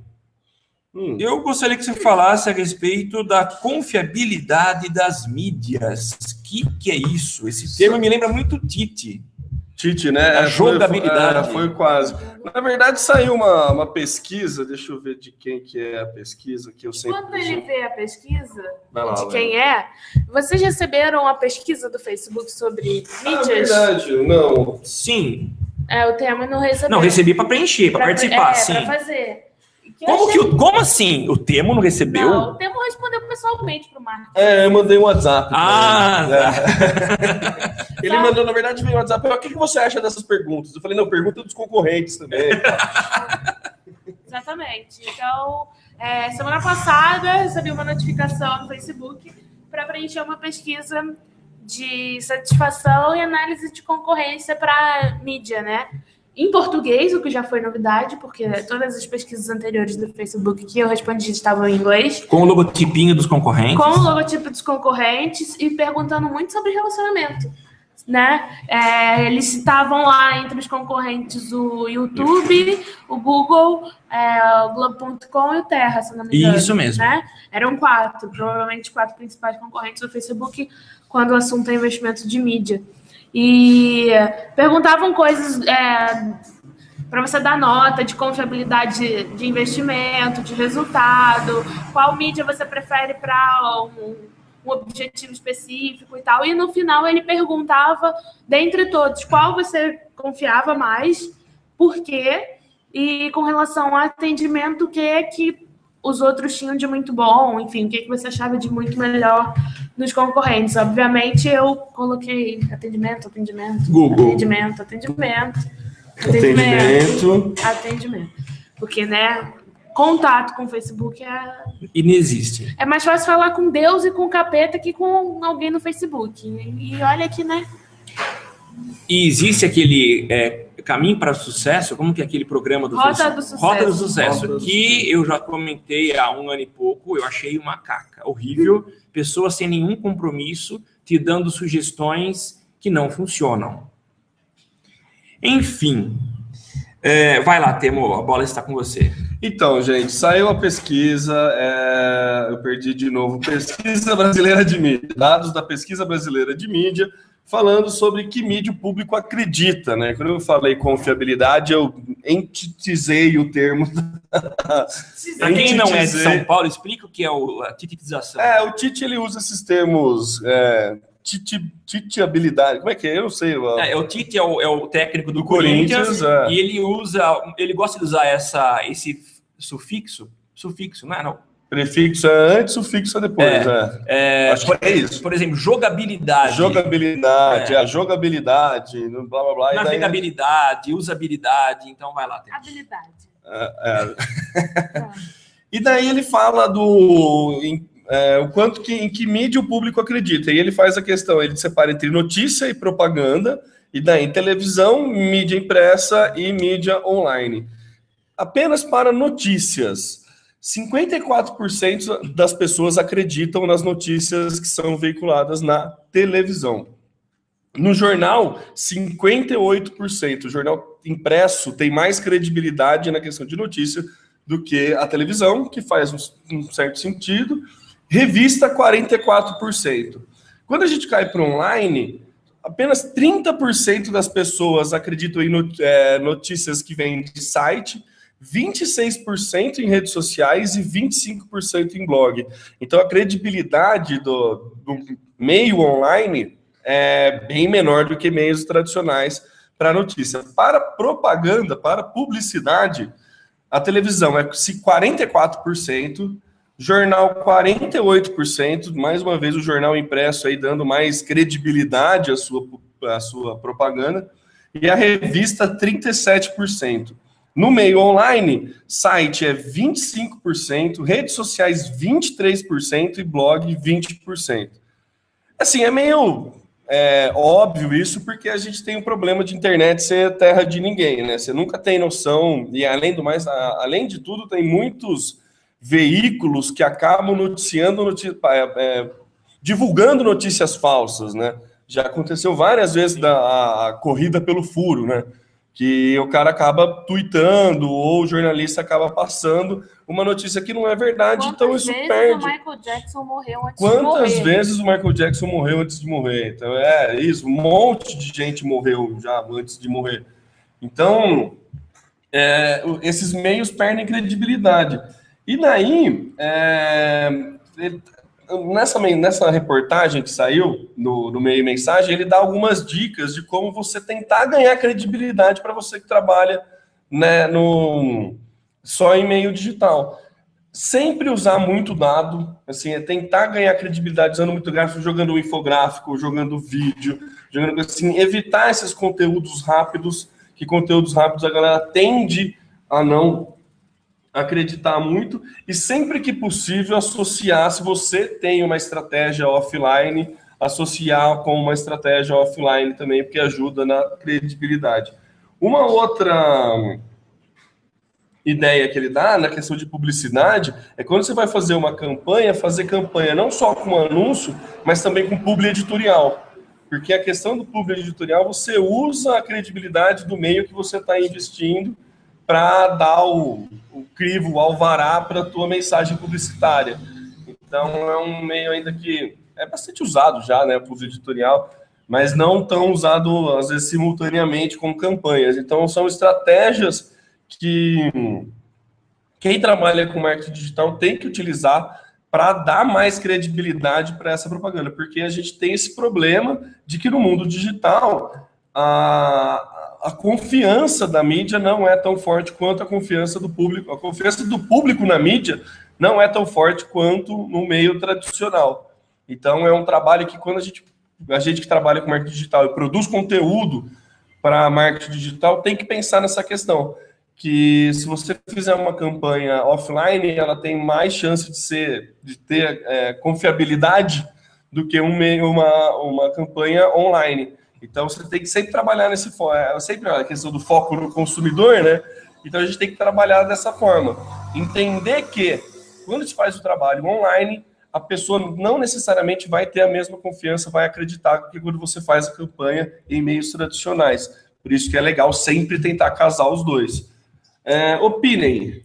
Hum. eu gostaria que você falasse a respeito da confiabilidade das mídias. O que, que é isso? Esse termo me lembra muito Tite. Tite, né? A É, foi- jogabilidade. é, Foi, quase. Na verdade, saiu uma, uma pesquisa, deixa eu ver de quem que é a pesquisa, que eu sempre... Quando ele vê a pesquisa lá, de quem é, vocês receberam a pesquisa do Facebook sobre Ah, mídias? verdade, não. Sim. É, o tema não recebeu. Não, recebi para preencher, para participar, é, sim. Pra fazer. Que Como, achei- que, o- como assim? O Temo não recebeu? Não, o Temo respondeu pessoalmente pro Marcos. É, eu mandei um WhatsApp. Ah, ele. É. Ele mandou, na verdade, veio um WhatsApp. "Ah, O que que você acha dessas perguntas? Eu falei, não, pergunta dos concorrentes também. Exatamente. Então, é, semana passada, recebi uma notificação no Facebook para preencher uma pesquisa de satisfação e análise de concorrência para mídia, né? Em português, o que já foi novidade, porque todas as pesquisas anteriores do Facebook que eu respondi estavam em inglês. Com o logotipinho dos concorrentes. com o logotipo dos concorrentes e perguntando muito sobre relacionamento. Né? É, eles citavam lá entre os concorrentes o YouTube, o Google, é, o Globo.com e o Terra, se não me engano. Isso mesmo. Né? Eram quatro, provavelmente quatro principais concorrentes do Facebook quando o assunto é investimento de mídia. E perguntavam coisas para você dar nota de confiabilidade de investimento, de resultado, qual mídia você prefere para um, um objetivo específico e tal. E no final ele perguntava, dentre todos, qual você confiava mais, por quê, e com relação ao atendimento, o que é que os outros tinham de muito bom, enfim, o que, é que você achava de muito melhor nos concorrentes. Obviamente eu coloquei atendimento, atendimento, Google. atendimento, atendimento, Atendimento. atendimento. Porque, né, contato com o Facebook é, Inexiste. é mais fácil falar com Deus e com o capeta que com alguém no Facebook. E olha que, né, E existe aquele é, caminho para o sucesso, como que é aquele programa do Rota do Sucesso. Rota do Sucesso, Rota do que eu já comentei há um ano e pouco, eu achei uma caca horrível, pessoas sem nenhum compromisso, te dando sugestões que não funcionam. Enfim, é, vai lá, Temo, a bola está com você. Então, gente, saiu a pesquisa, é, eu perdi de novo, Pesquisa Brasileira de Mídia, dados da Pesquisa Brasileira de Mídia, falando sobre que mídia o público acredita, né? Quando eu falei confiabilidade, eu entitizei o termo. Para quem não é de São Paulo, explica o que é a tititização. É, o Tite, ele usa esses termos, é, titi, titiabilidade, como é que é? Eu não sei. ó. É, o Tite é o, é o técnico do, Do Corinthians, é. e ele usa, ele gosta de usar essa, esse sufixo, sufixo, não é? Não. Prefixo é antes, sufixo é depois, é. É, Acho que é isso. por exemplo, jogabilidade, Jogabilidade, É. a jogabilidade, blá blá blá. e daí- navegabilidade, usabilidade, então vai lá. Temo. habilidade. É. E daí ele fala do em- é, o quanto que em que mídia o público acredita. E ele faz a questão, ele separa entre notícia e propaganda, e daí televisão, mídia impressa e mídia online. apenas para notícias. 54% das pessoas acreditam nas notícias que são veiculadas na televisão. No jornal, 58%. O jornal impresso tem mais credibilidade na questão de notícia do que a televisão, que faz um certo sentido. Revista, 44%. Quando a gente cai para online, apenas 30% das pessoas acreditam em é, notícias que vêm de site, 26% em redes sociais e 25% em blog. Então a credibilidade do, do meio online é bem menor do que meios tradicionais para notícia. Para propaganda, para publicidade, a televisão é 44%, jornal 48%, mais uma vez o jornal impresso aí dando mais credibilidade à sua, à sua propaganda, e a revista 37%. No meio online, site é 25%, redes sociais 23% e blog 20%. Assim, é meio é, óbvio isso, porque a gente tem um problema de internet ser terra de ninguém, né? Você nunca tem noção, e além do mais, a, além de tudo, tem muitos veículos que acabam noticiando, noti é, é, divulgando notícias falsas, né? Já aconteceu várias vezes da a, a corrida pelo furo, né? Que o cara acaba tweetando ou o jornalista acaba passando uma notícia que não é verdade, Quantas então isso vezes perde. o Michael Jackson morreu antes de Quantas morrer? vezes o Michael Jackson morreu antes de morrer? Então é isso, um monte de gente morreu já antes de morrer. Então é, esses meios perdem credibilidade. E daí é, nessa, nessa reportagem que saiu no, no meio mensagem, ele dá algumas dicas de como você tentar ganhar credibilidade para você que trabalha né, no, só em meio digital. Sempre usar muito dado, assim, é tentar ganhar credibilidade usando muito gráfico, jogando um infográfico, jogando vídeo, jogando assim, evitar esses conteúdos rápidos, que conteúdos rápidos a galera tende a não acreditar muito e sempre que possível associar, se você tem uma estratégia offline, associar com uma estratégia offline também, porque ajuda na credibilidade. Uma outra ideia que ele dá na questão de publicidade é quando você vai fazer uma campanha, fazer campanha não só com anúncio, mas também com publi editorial. Porque a questão do publi editorial, você usa a credibilidade do meio que você está investindo para dar o, o crivo, o alvará para a tua mensagem publicitária. Então, é um meio ainda que é bastante usado já, né, o editorial, mas não tão usado, às vezes, simultaneamente com campanhas. Então, são estratégias que quem trabalha com marketing digital tem que utilizar para dar mais credibilidade para essa propaganda, porque a gente tem esse problema de que no mundo digital a, a confiança da mídia não é tão forte quanto a confiança do público. A confiança do público na mídia não é tão forte quanto no meio tradicional. Então é um trabalho que quando a gente a gente que trabalha com marketing digital e produz conteúdo para marketing digital tem que pensar nessa questão que se você fizer uma campanha offline, ela tem mais chance de ser, de ter é, confiabilidade do que um uma, uma campanha online. Então você tem que sempre trabalhar nesse foco, é sempre a questão do foco no consumidor, né? Então a gente tem que trabalhar dessa forma, entender que quando gente faz o trabalho online, a pessoa não necessariamente vai ter a mesma confiança, vai acreditar que quando você faz a campanha em meios tradicionais. Por isso que é legal sempre tentar casar os dois. É, opinem.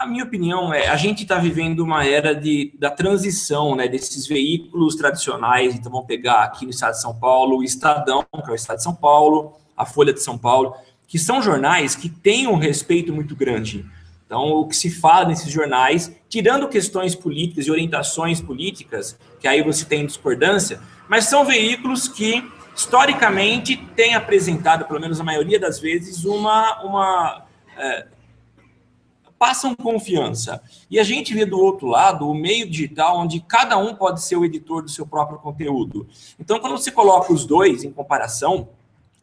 A minha opinião é, a gente está vivendo uma era de, da transição, né, desses veículos tradicionais, então vamos pegar aqui no estado de São Paulo, o Estadão, que é o estado de São Paulo, a Folha de São Paulo, que são jornais que têm um respeito muito grande. Então, o que se fala nesses jornais, tirando questões políticas e orientações políticas, que aí você tem discordância, mas são veículos que, historicamente, têm apresentado, pelo menos a maioria das vezes, uma, uma é, passam confiança. E a gente vê do outro lado o meio digital, onde cada um pode ser o editor do seu próprio conteúdo. Então, quando você coloca os dois em comparação,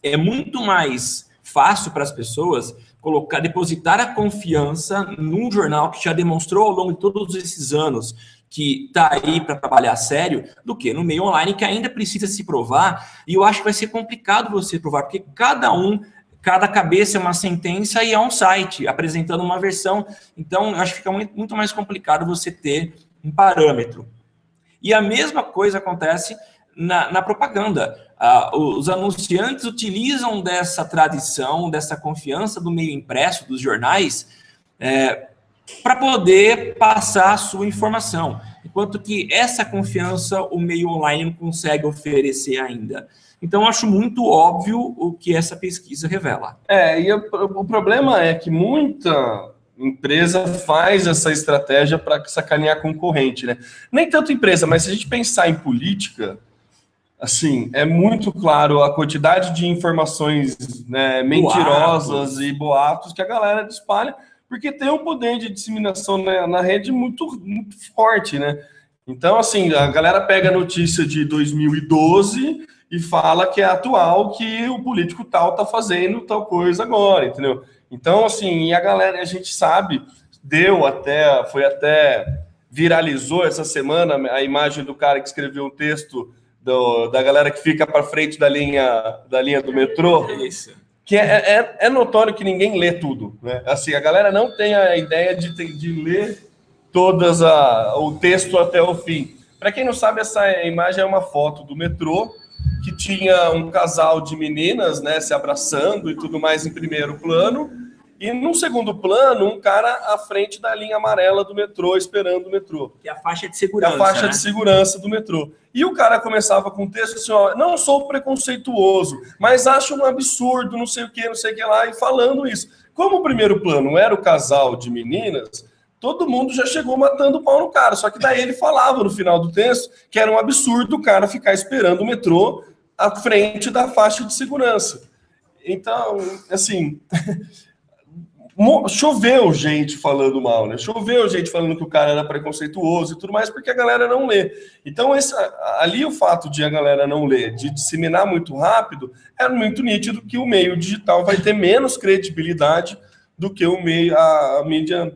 é muito mais fácil para as pessoas colocar, depositar a confiança num jornal que já demonstrou ao longo de todos esses anos que está aí para trabalhar sério, do que no meio online que ainda precisa se provar. E eu acho que vai ser complicado você provar, porque cada um cada cabeça é uma sentença e é um site apresentando uma versão. Então, acho que fica muito, muito mais complicado você ter um parâmetro. E a mesma coisa acontece na, na propaganda. Ah, os anunciantes utilizam dessa tradição, dessa confiança do meio impresso, dos jornais, é, para poder passar a sua informação. Enquanto que essa confiança o meio online não consegue oferecer ainda. Então, eu acho muito óbvio o que essa pesquisa revela. É, e o, o problema é que muita empresa faz essa estratégia para sacanear concorrente, né? Nem tanto empresa, mas se a gente pensar em política, assim, é muito claro a quantidade de informações né, mentirosas boatos. e boatos que a galera espalha, porque tem um poder de disseminação na, na rede muito, muito forte, né? Então, assim, a galera pega a notícia de 2012 e fala que é atual, que o político tal tá fazendo tal coisa agora, entendeu? Então, assim, e a galera, a gente sabe, deu até, foi até, viralizou essa semana a imagem do cara que escreveu um texto do, da galera que fica para frente da linha, da linha do metrô. Isso. Que é, é, é, notório que ninguém lê tudo. Né? Assim, a galera não tem a ideia de, de ler todas a, o texto até o fim. Para quem não sabe, essa imagem é uma foto do metrô que tinha um casal de meninas, né, se abraçando e tudo mais em primeiro plano, e num segundo plano, um cara à frente da linha amarela do metrô, esperando o metrô. Que é a faixa de segurança. É a faixa né? de segurança do metrô. E o cara começava com um texto assim: ó, não sou preconceituoso, mas acho um absurdo, não sei o que, não sei o que lá, e falando isso. Como o primeiro plano era o casal de meninas, todo mundo já chegou matando o pau no cara. Só que daí ele falava no final do texto que era um absurdo o cara ficar esperando o metrô à frente da faixa de segurança. Então, assim, choveu gente falando mal, né? Choveu gente falando que o cara era preconceituoso e tudo mais, porque a galera não lê. Então, esse, ali o fato de a galera não ler, de disseminar muito rápido, é muito nítido que o meio digital vai ter menos credibilidade do que o meio, a, a mídia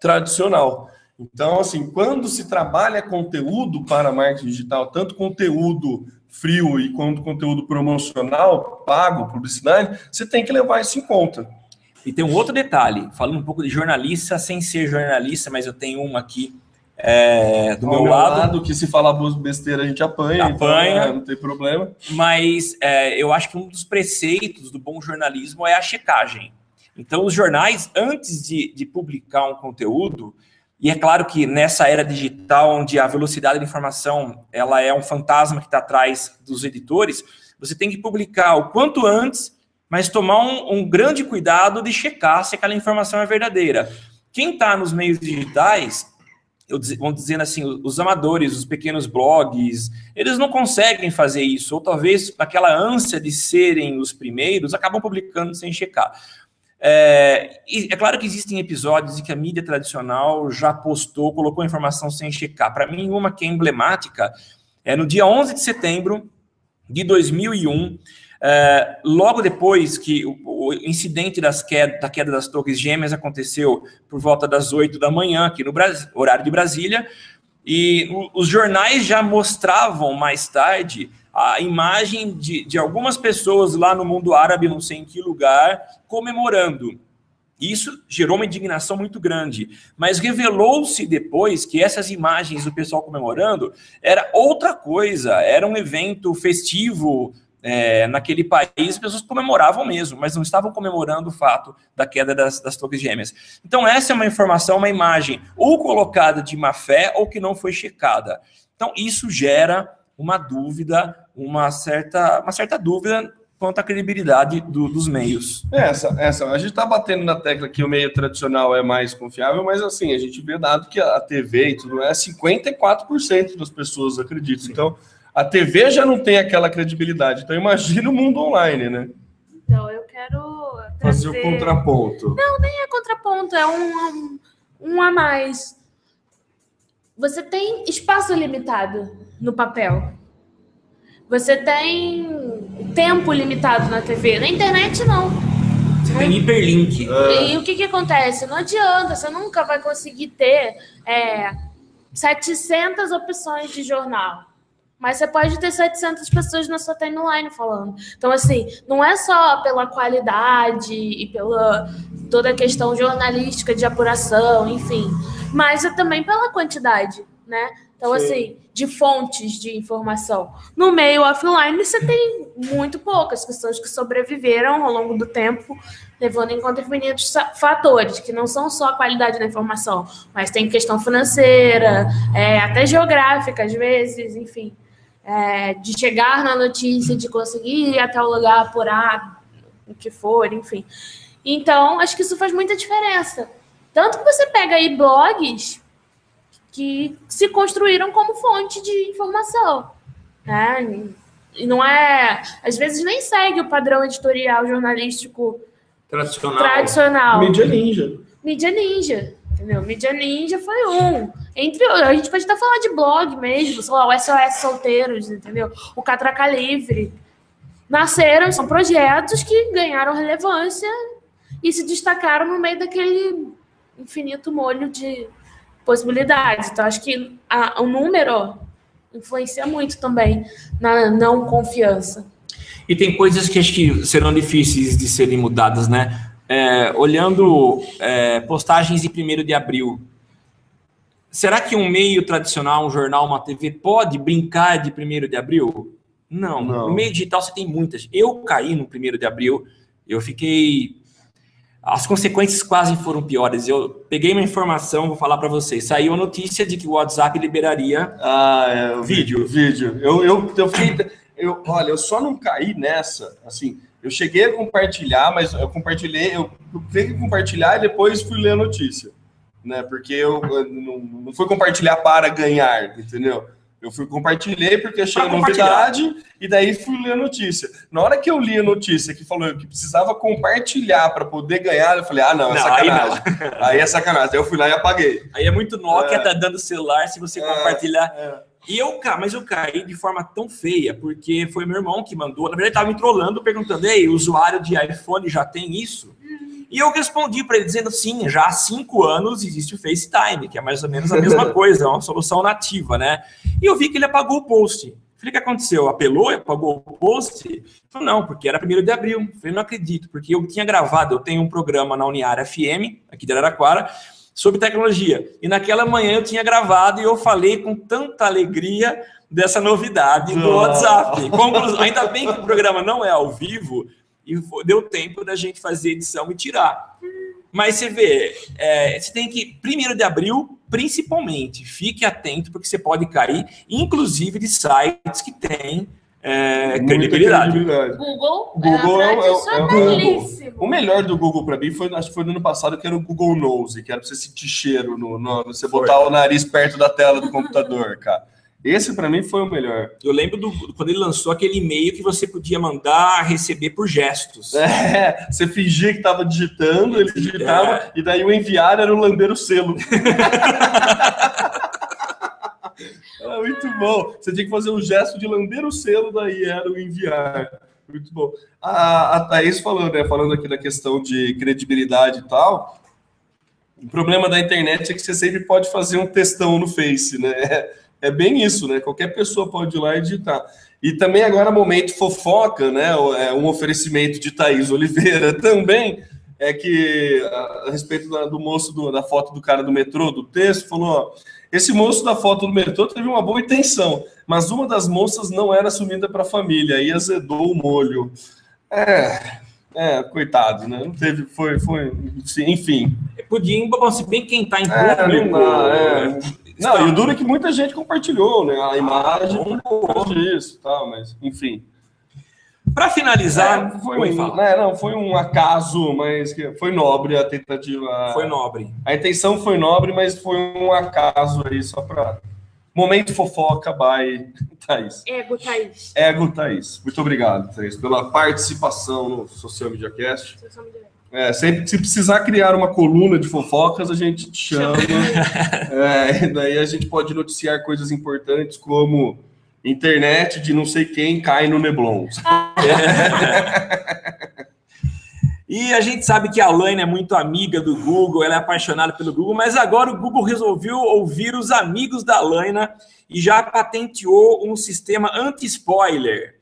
tradicional. Então, assim, quando se trabalha conteúdo para marketing digital, tanto conteúdo frio e quanto conteúdo promocional, pago, publicidade, você tem que levar isso em conta. E tem um outro detalhe, falando um pouco de jornalista, sem ser jornalista, mas eu tenho uma aqui é, do meu, meu lado. lado. Que se falar besteira a gente apanha, apanha então, é, não tem problema. Mas é, eu acho que um dos preceitos do bom jornalismo é a checagem. Então, os jornais, antes de, de publicar um conteúdo, e é claro que nessa era digital, onde a velocidade da informação ela é um fantasma que está atrás dos editores, você tem que publicar o quanto antes mas tomar um, um grande cuidado de checar se aquela informação é verdadeira. Quem está nos meios digitais, eu, vamos dizendo assim, os amadores, os pequenos blogs, eles não conseguem fazer isso, ou talvez aquela ânsia de serem os primeiros, acabam publicando sem checar. É, é claro que existem episódios em que a mídia tradicional já postou, colocou informação sem checar. Para mim, uma que é emblemática é no dia 11 de setembro de 2001, é, logo depois que o, o incidente queda, da queda das torres gêmeas aconteceu por volta das 8 da manhã, aqui no Brasil, horário de Brasília, e os jornais já mostravam mais tarde a imagem de, de algumas pessoas lá no mundo árabe, não sei em que lugar, comemorando. Isso gerou uma indignação muito grande, mas revelou-se depois que essas imagens do pessoal comemorando era outra coisa, era um evento festivo é, naquele país, as pessoas comemoravam mesmo, mas não estavam comemorando o fato da queda das, das torres gêmeas. Então, essa é uma informação, uma imagem ou colocada de má fé ou que não foi checada. Então, isso gera uma dúvida, uma certa, uma certa dúvida quanto à credibilidade do, dos meios. Essa, essa, a gente está batendo na tecla que o meio tradicional é mais confiável, mas assim, a gente vê dado que a TV e tudo é 54% das pessoas acreditam. Sim. Então, a TV já não tem aquela credibilidade. Então imagina o mundo online, né? Então eu quero trazer... fazer o contraponto. Não, nem é contraponto, é um, um a mais. Você tem espaço limitado no papel. Você tem tempo limitado na TV. Na internet, não. Você tem hiperlink. E o que, que acontece? Não adianta, você nunca vai conseguir ter é, 700 opções de jornal. Mas você pode ter 700 pessoas na sua timeline falando. Então, assim, não é só pela qualidade e pela toda a questão jornalística de apuração, enfim, mas é também pela quantidade, né? Então, Sim. assim, de fontes de informação. No meio offline, você tem muito poucas pessoas que sobreviveram ao longo do tempo, levando em conta infinitos fatores, que não são só a qualidade da informação, mas tem questão financeira, é, até geográfica, às vezes, enfim. É, de chegar na notícia, de conseguir ir até o lugar, apurar o que for, enfim. Então, acho que isso faz muita diferença. Tanto que você pega aí blogs que se construíram como fonte de informação. Né? E não é. Às vezes nem segue o padrão editorial jornalístico Tradicional. tradicional. Mídia ninja. Mídia Ninja. Entendeu? Mídia Ninja foi um. Entre a gente pode até falar de blog mesmo, sei lá, o SOS Solteiros, entendeu? O Catraca Livre. Nasceram, são projetos que ganharam relevância e se destacaram no meio daquele infinito molho de possibilidades. Então, acho que a- o número influencia muito também na não confiança. E tem coisas que acho que serão difíceis de serem mudadas, né? É, olhando é, postagens de 1 de abril, será que um meio tradicional, um jornal, uma TV, pode brincar de 1 de abril? Não. Não. No meio digital você tem muitas. Eu caí no 1 de abril, eu fiquei. As consequências quase foram piores. Eu peguei uma informação, vou falar para vocês. Saiu a notícia de que o WhatsApp liberaria Ah, é, Vídeo. Vídeo. Eu, eu, eu fiquei. Eu, olha, eu só não caí nessa. Assim, eu cheguei a compartilhar, mas eu compartilhei, eu peguei compartilhar e depois fui ler a notícia. Né? Porque eu, eu não, não fui compartilhar para ganhar, entendeu? Eu fui compartilhei porque achei compartilhar. novidade e daí fui ler a notícia. Na hora que eu li a notícia que falou que precisava compartilhar para poder ganhar, eu falei: ah, não, é Não, aí sacanagem. Aí, é sacanagem. Aí eu fui lá e apaguei. Aí é muito Nokia, É. tá dando celular se você É, compartilhar. é. E eu, mas eu caí de forma tão feia, porque foi meu irmão que mandou. Na verdade, ele tava me trollando, perguntando: Ei, usuário de iPhone já tem isso? E eu respondi para ele dizendo: sim, já há cinco anos existe o FaceTime, que é mais ou menos a mesma coisa, é uma solução nativa, né? E eu vi que ele apagou o post. Falei, o que aconteceu? Apelou e apagou o post? Ele não, porque era 1 de abril. Falei, não acredito, porque eu tinha gravado, eu tenho um programa na Uniara FM, aqui de Araraquara, sobre tecnologia. E naquela manhã eu tinha gravado e eu falei com tanta alegria dessa novidade do. WhatsApp. Conclusão, ainda bem que o programa não é ao vivo e deu tempo da gente fazer edição e tirar. Mas você vê, é, você tem que, primeiro de abril, principalmente, fique atento, porque você pode cair, inclusive de sites que têm é, credibilidade. credibilidade. Google, Google é, o- é, o- é o Google. melhor do Google pra mim foi, acho que foi no ano passado, que era o Google Nose, que era pra você sentir cheiro no, no- você Foi. botar o nariz perto da tela do computador, cara. Esse pra mim foi o melhor. Eu lembro do, quando ele lançou aquele e-mail que você podia mandar receber por gestos. É, você fingia que tava digitando, ele digitava, É. e daí o enviar era o lamber o selo. Era muito bom. Você tinha que fazer o gesto de lamber o selo, daí era o enviar. Muito bom. A, a Thaís falou, né? Falando aqui da questão de credibilidade e tal. O problema da internet é que você sempre pode fazer um textão no Face, né? É, é bem isso, né? Qualquer pessoa pode ir lá e digitar. E também agora, momento fofoca, né? É um oferecimento de Thaís Oliveira também. É que a, respeito do moço do- da foto do cara do metrô, do texto, falou: ó, esse moço da foto do metrô teve uma boa intenção, mas uma das moças não era assumida para a família, aí azedou o molho. É, é, coitado, né? Não teve, foi, foi, enfim. Podia, bom, se bem quem tá em É, público. não dá, está- Não, e o duro é que muita gente compartilhou, né? A imagem um causa disso e tal, mas enfim. Pra finalizar, É, foi, Oi, um, fala. é, não, foi um acaso, mas foi nobre a tentativa. foi nobre. A intenção foi nobre, mas foi um acaso aí, só para. Momento fofoca by Thaís. Ego, Thaís. Ego Thaís. Muito obrigado, Thaís, pela participação no Social Media Cast. Nome direito. É, sempre se precisar criar uma coluna de fofocas, a gente te chama. É, e daí a gente pode noticiar coisas importantes como internet de não sei quem cai no Neblon. E a gente sabe que a Laine é muito amiga do Google, ela é apaixonada pelo Google, mas agora o Google resolveu ouvir os amigos da Laina e já patenteou um sistema anti-spoiler.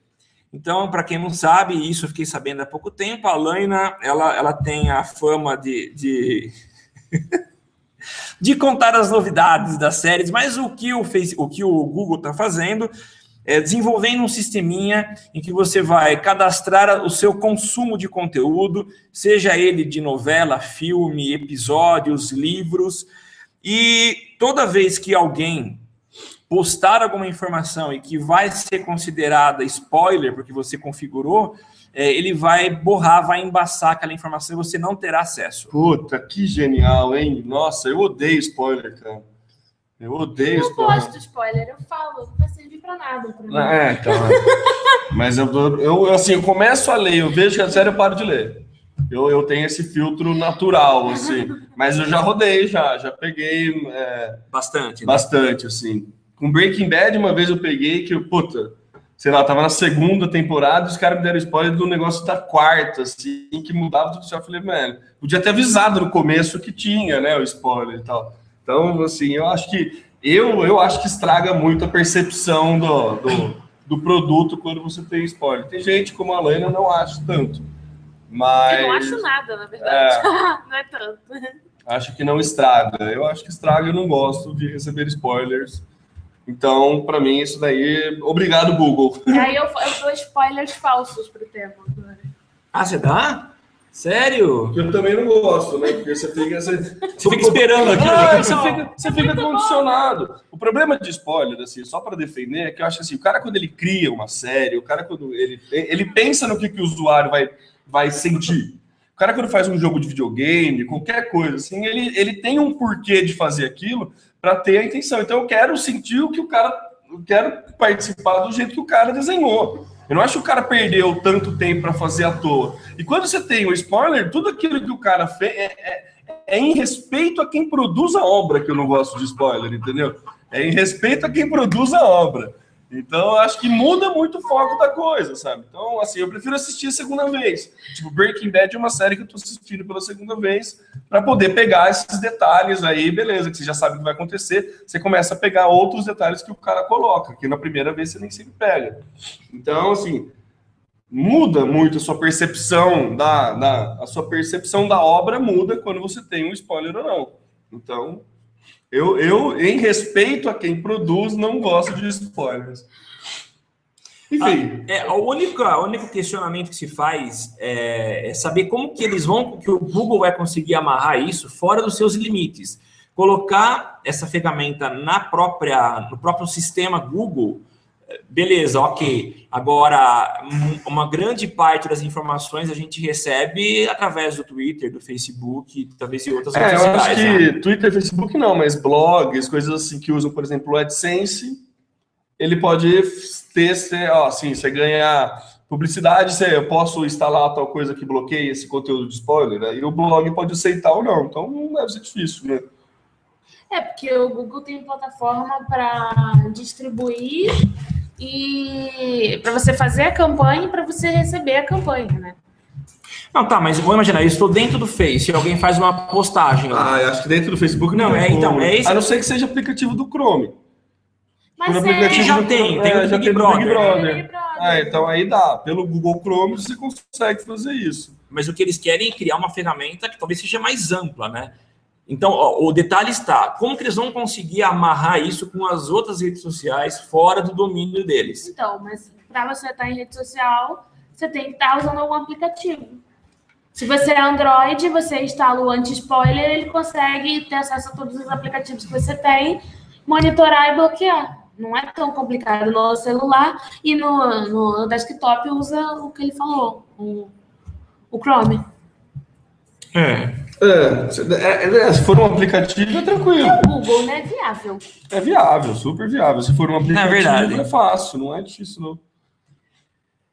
Então, para quem não sabe, isso eu fiquei sabendo há pouco tempo, a Laina, ela, ela tem a fama de, de, de contar as novidades das séries, mas o que o, Face, o, que o Google está fazendo é, desenvolvendo um sisteminha em que você vai cadastrar o seu consumo de conteúdo, seja ele de novela, filme, episódios, livros, e toda vez que alguém postar alguma informação e que vai ser considerada spoiler, porque você configurou, é, ele vai borrar, vai embaçar aquela informação e você não terá acesso. Puta, que genial, hein? Nossa, eu odeio spoiler, cara. Eu odeio Eu não spoiler. gosto de spoiler, eu falo, não vai servir pra nada. Pra mim. É, então. Mas eu, eu, eu, assim, eu começo a ler, eu vejo que é sério, eu paro de ler. Eu, eu tenho esse filtro natural, assim. Mas eu já rodei, já, já peguei é, Bastante. Né? bastante, assim. Com Breaking Bad, uma vez eu peguei que, eu, puta, sei lá, tava na segunda temporada e os caras me deram spoiler do negócio da quarta, assim, que mudava tudo. Eu falei, mano, podia ter avisado no começo que tinha, né, o spoiler e tal. Então, assim, eu acho que eu, eu acho que estraga muito a percepção do, do, do produto quando você tem spoiler. Tem gente como a Lena não acha tanto. Mas Eu não acho nada, na verdade. não é tanto. acho que não estraga. Eu acho que estraga, eu não gosto de receber spoilers. Então, para mim, isso daí. Obrigado, Google. E aí eu, eu dou spoilers falsos pro tema agora. Ah, você dá? Sério? Eu também não gosto, né? Porque você fica. Você, Você fica esperando aquilo. Ah, você fica, você fica condicionado. O problema de spoiler, assim, só para defender, é que eu acho assim, o cara quando ele cria uma série, o cara quando ele, ele pensa no que, que o usuário vai, vai sentir. O cara quando faz um jogo de videogame, qualquer coisa assim, ele, ele tem um porquê de fazer aquilo para ter a intenção. Então eu quero sentir o que o cara, eu quero participar do jeito que o cara desenhou. Eu não acho que o cara perdeu tanto tempo para fazer à toa. E quando você tem o spoiler, tudo aquilo que o cara fez é, é, é em respeito a quem produz a obra que eu não gosto de spoiler, entendeu? É em respeito a quem produz a obra. Então, acho que muda muito o foco da coisa, sabe? Então, assim, eu prefiro assistir a segunda vez. Tipo, Breaking Bad é uma série que eu tô assistindo pela segunda vez para poder pegar esses detalhes aí, beleza, que você já sabe o que vai acontecer. Você começa a pegar outros detalhes que o cara coloca, que na primeira vez você nem sempre pega. Então, assim, muda muito a sua percepção da, da a sua percepção da obra muda quando você tem um spoiler ou não. Então, eu, eu em respeito a quem produz, não gosto de spoilers. Enfim, Ah, é, o, único, o único questionamento que se faz é, é saber como que eles vão, que o Google vai conseguir amarrar isso fora dos seus limites. Colocar essa ferramenta na própria, no próprio sistema Google, beleza, ok. Agora, um- uma grande parte das informações a gente recebe através do Twitter, do Facebook, talvez de outras é, eu acho que né? Twitter, Facebook não, mas blogs, coisas assim que usam, por exemplo, o AdSense, ele pode ter, ser, ó, assim, você ganha publicidade, você, eu posso instalar tal coisa que bloqueia esse conteúdo de spoiler, aí o blog pode aceitar ou não, então não deve ser difícil, né? É, porque o Google tem plataforma para distribuir e para você fazer a campanha e para você receber a campanha, né? Não, tá, mas vou imaginar, eu estou dentro do Face e alguém faz uma postagem. Ah, eu acho que dentro do Facebook Não, tem é, então, como. é isso- A não ser que seja aplicativo do Chrome. Mas Por é, aplicativo já do- tem, tem é, o já Big tem Brother. Big Brother. Big Brother. Ah, então aí dá. Pelo Google Chrome você consegue fazer isso. mas o que eles querem é criar uma ferramenta que talvez seja mais ampla, né? Então, ó, o detalhe está, como que eles vão conseguir amarrar isso com as outras redes sociais fora do domínio deles? Então, mas para você estar em rede social, você tem que estar usando algum aplicativo. Se você é Android, você instala o anti-spoiler, ele consegue ter acesso a todos os aplicativos que você tem, monitorar e bloquear. Não é tão complicado no celular e no, no desktop usa o que ele falou, o, o Chrome. É. É, se- é, é, se for um aplicativo é tranquilo. O Google, né? Viável. É viável, super viável. Se for um aplicativo verdade. é fácil, não é difícil não.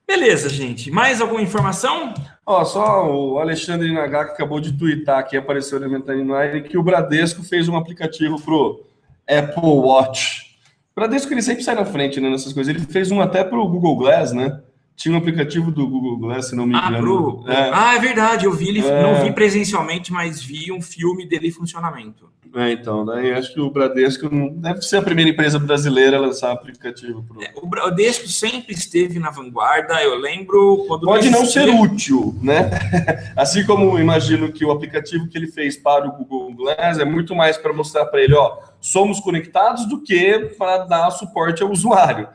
Beleza, gente. Mais alguma informação? Ó, só o Alexandre Nagaka acabou de twittar aqui, apareceu na minha timeline, que o Bradesco fez um aplicativo pro Apple Watch. O Bradesco ele sempre sai na frente né, nessas coisas. Ele fez um até pro Google Glass, né? Tinha um aplicativo do Google Glass, se não me Ah, engano. pro... É, ah, é verdade. Eu vi ele, É. não vi presencialmente, mas vi um filme dele em funcionamento. é, então, daí acho que o Bradesco não- deve ser a primeira empresa brasileira a lançar aplicativo pro. É, O Bradesco sempre esteve na vanguarda. Eu lembro quando Pode não ser útil, né? Assim como imagino que o aplicativo que ele fez para o Google Glass é muito mais para mostrar para ele, ó, somos conectados do que para dar suporte ao usuário.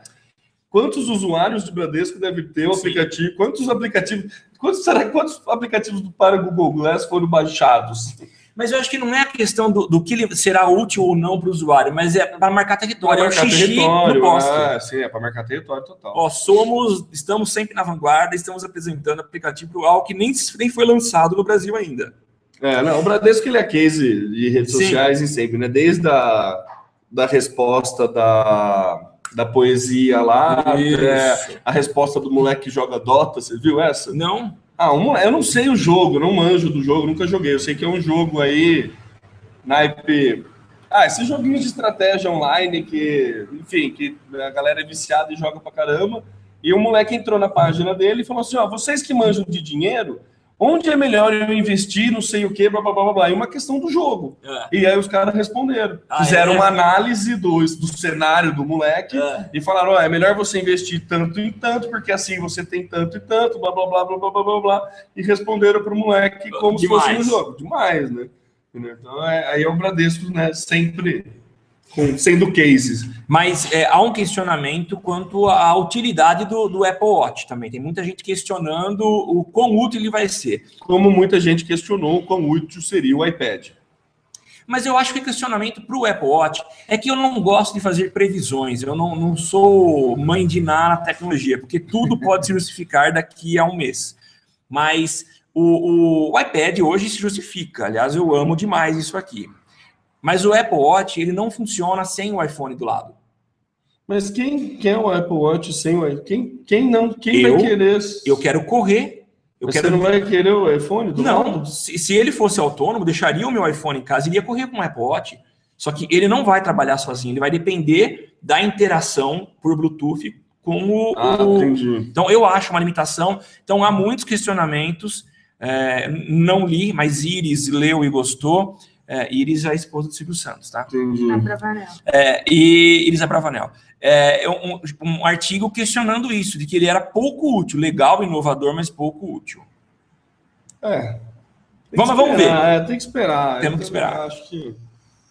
Quantos usuários de Bradesco deve ter o Sim. aplicativo? Quantos aplicativos? Quantos, será, quantos aplicativos do para Google Glass foram baixados? Mas eu acho que não é a questão do, do que será útil ou não para o usuário, mas é para marcar território. é o Para marcar xixi no posto. Ah, sim, é para marcar território total. Ó, somos, estamos sempre na vanguarda, estamos apresentando aplicativo algo que nem, nem foi lançado no Brasil ainda. É, não, o Bradesco ele é case de redes Sim. sociais em sempre, né? Desde a da resposta da, da poesia lá, até a resposta do moleque que joga Dota, você viu essa? Não? Ah, um, eu não sei o jogo, não manjo do jogo, nunca joguei. Eu sei que é um jogo aí, naipe. Ah, esse joguinho de estratégia online que, enfim, que a galera é viciada e joga pra caramba. E o moleque entrou na página dele e falou assim: ó, vocês que manjam de dinheiro, Onde é melhor eu investir, não sei o quê, blá blá blá blá. É uma questão do jogo. É. E aí os caras responderam. Ah, Fizeram é? uma análise do, do cenário do moleque é. e falaram: oh, é melhor você investir tanto e tanto, porque assim você tem tanto e tanto, blá blá blá blá blá blá blá. E responderam pro moleque como Demais. se fosse um jogo. Demais, né? Então é, aí é eu agradeço, né? Sempre com- sendo cases. Mas é, há um questionamento quanto à utilidade do, do Apple Watch também. Tem muita gente questionando o quão útil ele vai ser. Como muita gente questionou o quão útil seria o iPad. Mas eu acho que o questionamento para o Apple Watch é que eu não gosto de fazer previsões. Eu não, não sou mãe de nada na tecnologia, porque tudo pode se justificar daqui a um mês. Mas o, o- o iPad hoje se justifica. Aliás, eu amo demais isso aqui. Mas o Apple Watch ele não funciona sem o iPhone do lado. Mas quem quer o Apple Watch sem o iPhone? Quem, quem não? Quem Eu- vai querer? Eu quero correr. Eu Mas quero Você não vai querer o iPhone do Não, lado? se, se ele fosse autônomo, deixaria o meu iPhone em casa e iria correr com o Apple Watch. Só que ele não vai trabalhar sozinho, ele vai depender da interação por Bluetooth com o. Ah, o- entendi. Então eu acho uma limitação. Então há muitos questionamentos. é, não li, mas Iris leu e gostou. É, Iris é a esposa do Silvio Santos, tá? Entendi. É, e Iris Abravanel. É um, um artigo questionando isso, de que ele era pouco útil, legal, inovador, mas pouco útil. É. Tem que Vamos- vamos ver. esperar, É, tem que esperar. Temos que esperar. Acho que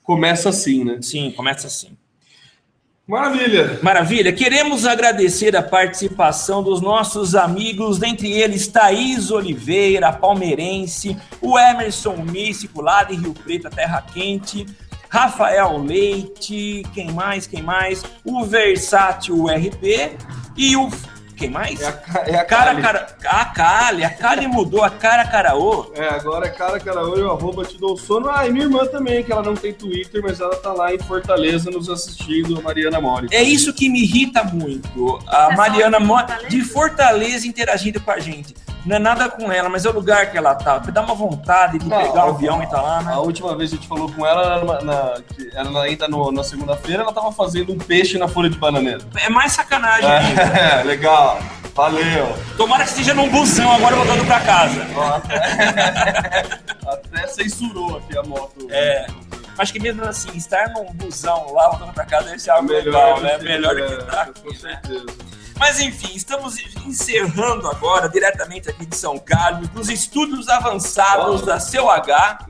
começa assim, né? Sim, começa assim. Maravilha. Maravilha. Queremos agradecer a participação dos nossos amigos, dentre eles Thaís Oliveira, palmeirense, o Emerson Místico, lá de Rio Preto, Terra Quente, Rafael Leite, quem mais, quem mais? O Versátil RP e o... Quem mais? É a, é a Cara, Kali. cara, a Kali, a Kali mudou, a cara caraô. É, agora é cara, cara, oi, o arroba te dou sono. Ah, e minha irmã também, que ela não tem Twitter, mas ela tá lá em Fortaleza nos assistindo, a Mariana Mori. É isso que me irrita muito. A Pessoal Mariana de Mo- Fortaleza? de Fortaleza interagindo com a gente. Não é nada com ela, mas é o lugar que ela tá. Dá uma vontade de Não, pegar o avião e tá lá, né? A última vez que a gente falou com ela, na, era ainda no- na segunda-feira, ela tava fazendo um peixe na folha de bananeira. É mais sacanagem ainda. É, legal. Valeu. Tomara que esteja num busão agora voltando pra casa. Ó, até, censurou aqui a moto. É. Acho que mesmo assim, estar num busão lá voltando pra casa deve ser algo melhor, legal, né? Melhor do é, que estar Com aqui, né? Mas enfim, estamos encerrando agora, diretamente aqui de São Carlos, dos estúdios avançados da Seu H.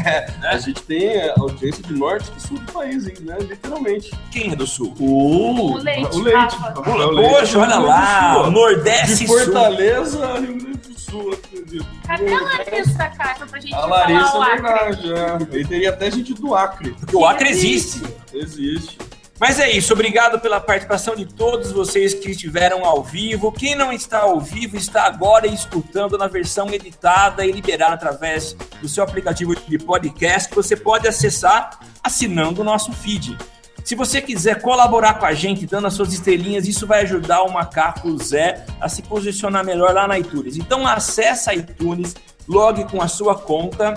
A gente tem audiência de norte e sul do país, hein, né? Literalmente. Quem é do Sul? O, O leite, O leite. Rafael Leite. Poxa, olha lá, Nordeste De e Sul. Fortaleza Rio Grande do Sul, acredito. Cadê a Larissa da Caixa pra gente A falar Larissa o é Acre? verdade, é. E teria até gente do Acre. Porque o Acre existe. Existe. Mas é isso, obrigado pela participação de todos vocês que estiveram ao vivo. Quem não está ao vivo está agora escutando na versão editada e liberada através do seu aplicativo de podcast que você pode acessar assinando o nosso feed. Se você quiser colaborar com a gente, dando as suas estrelinhas, isso vai ajudar o Macaco Zé a se posicionar melhor lá na iTunes. Então acessa a iTunes, logue com a sua conta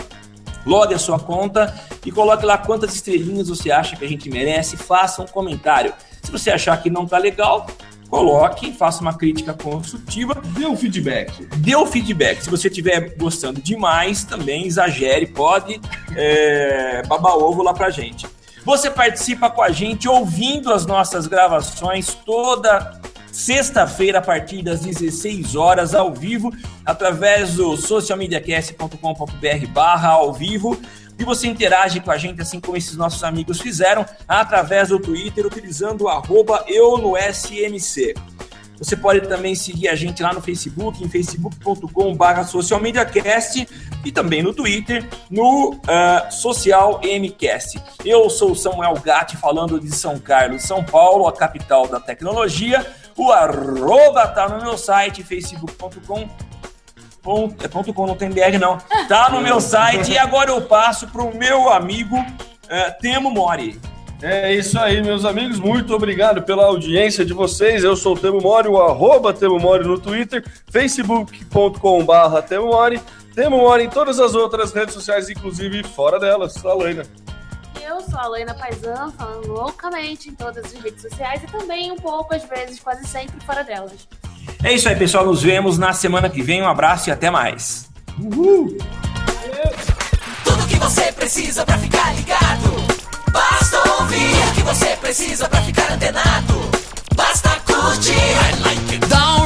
logue a sua conta e coloque lá quantas estrelinhas você acha que a gente merece, faça um comentário. Se você achar que não tá legal, coloque, faça uma crítica construtiva, Dê um feedback. dê o feedback. Se você estiver gostando demais, também exagere, pode é, babar ovo lá pra gente. Você participa com a gente ouvindo as nossas gravações toda sexta-feira a partir das 16 horas ao vivo através do socialmediacast.com.br barra ao vivo e você interage com a gente assim como esses nossos amigos fizeram através do Twitter utilizando o arroba eu no SMC. Você pode também seguir a gente lá no Facebook, em facebook.com.br socialmediacast e também no Twitter, no ah, Social MCast. Eu sou o Samuel Gatti, falando de São Carlos, São Paulo, a capital da tecnologia. O arroba tá no meu site, facebook.com. É ponto com, não tem BR não. Tá no meu site e agora eu passo pro meu amigo eh, Temo Mori. É isso aí, meus amigos. Muito obrigado pela audiência de vocês. Eu sou o Temo Mori, o arroba Temo Mori no Twitter, facebook.com.br Temo Mori, Temo Mori em todas as outras redes sociais, inclusive fora delas. Alaina. Sou a Lena Paisan, falando loucamente em todas as redes sociais e também um pouco, às vezes, quase sempre fora delas. É isso aí, pessoal. Nos vemos na semana que vem. Um abraço e até mais. Tudo que você precisa pra ficar ligado. Basta ouvir o que você precisa pra ficar antenado. Basta curtir. Dá um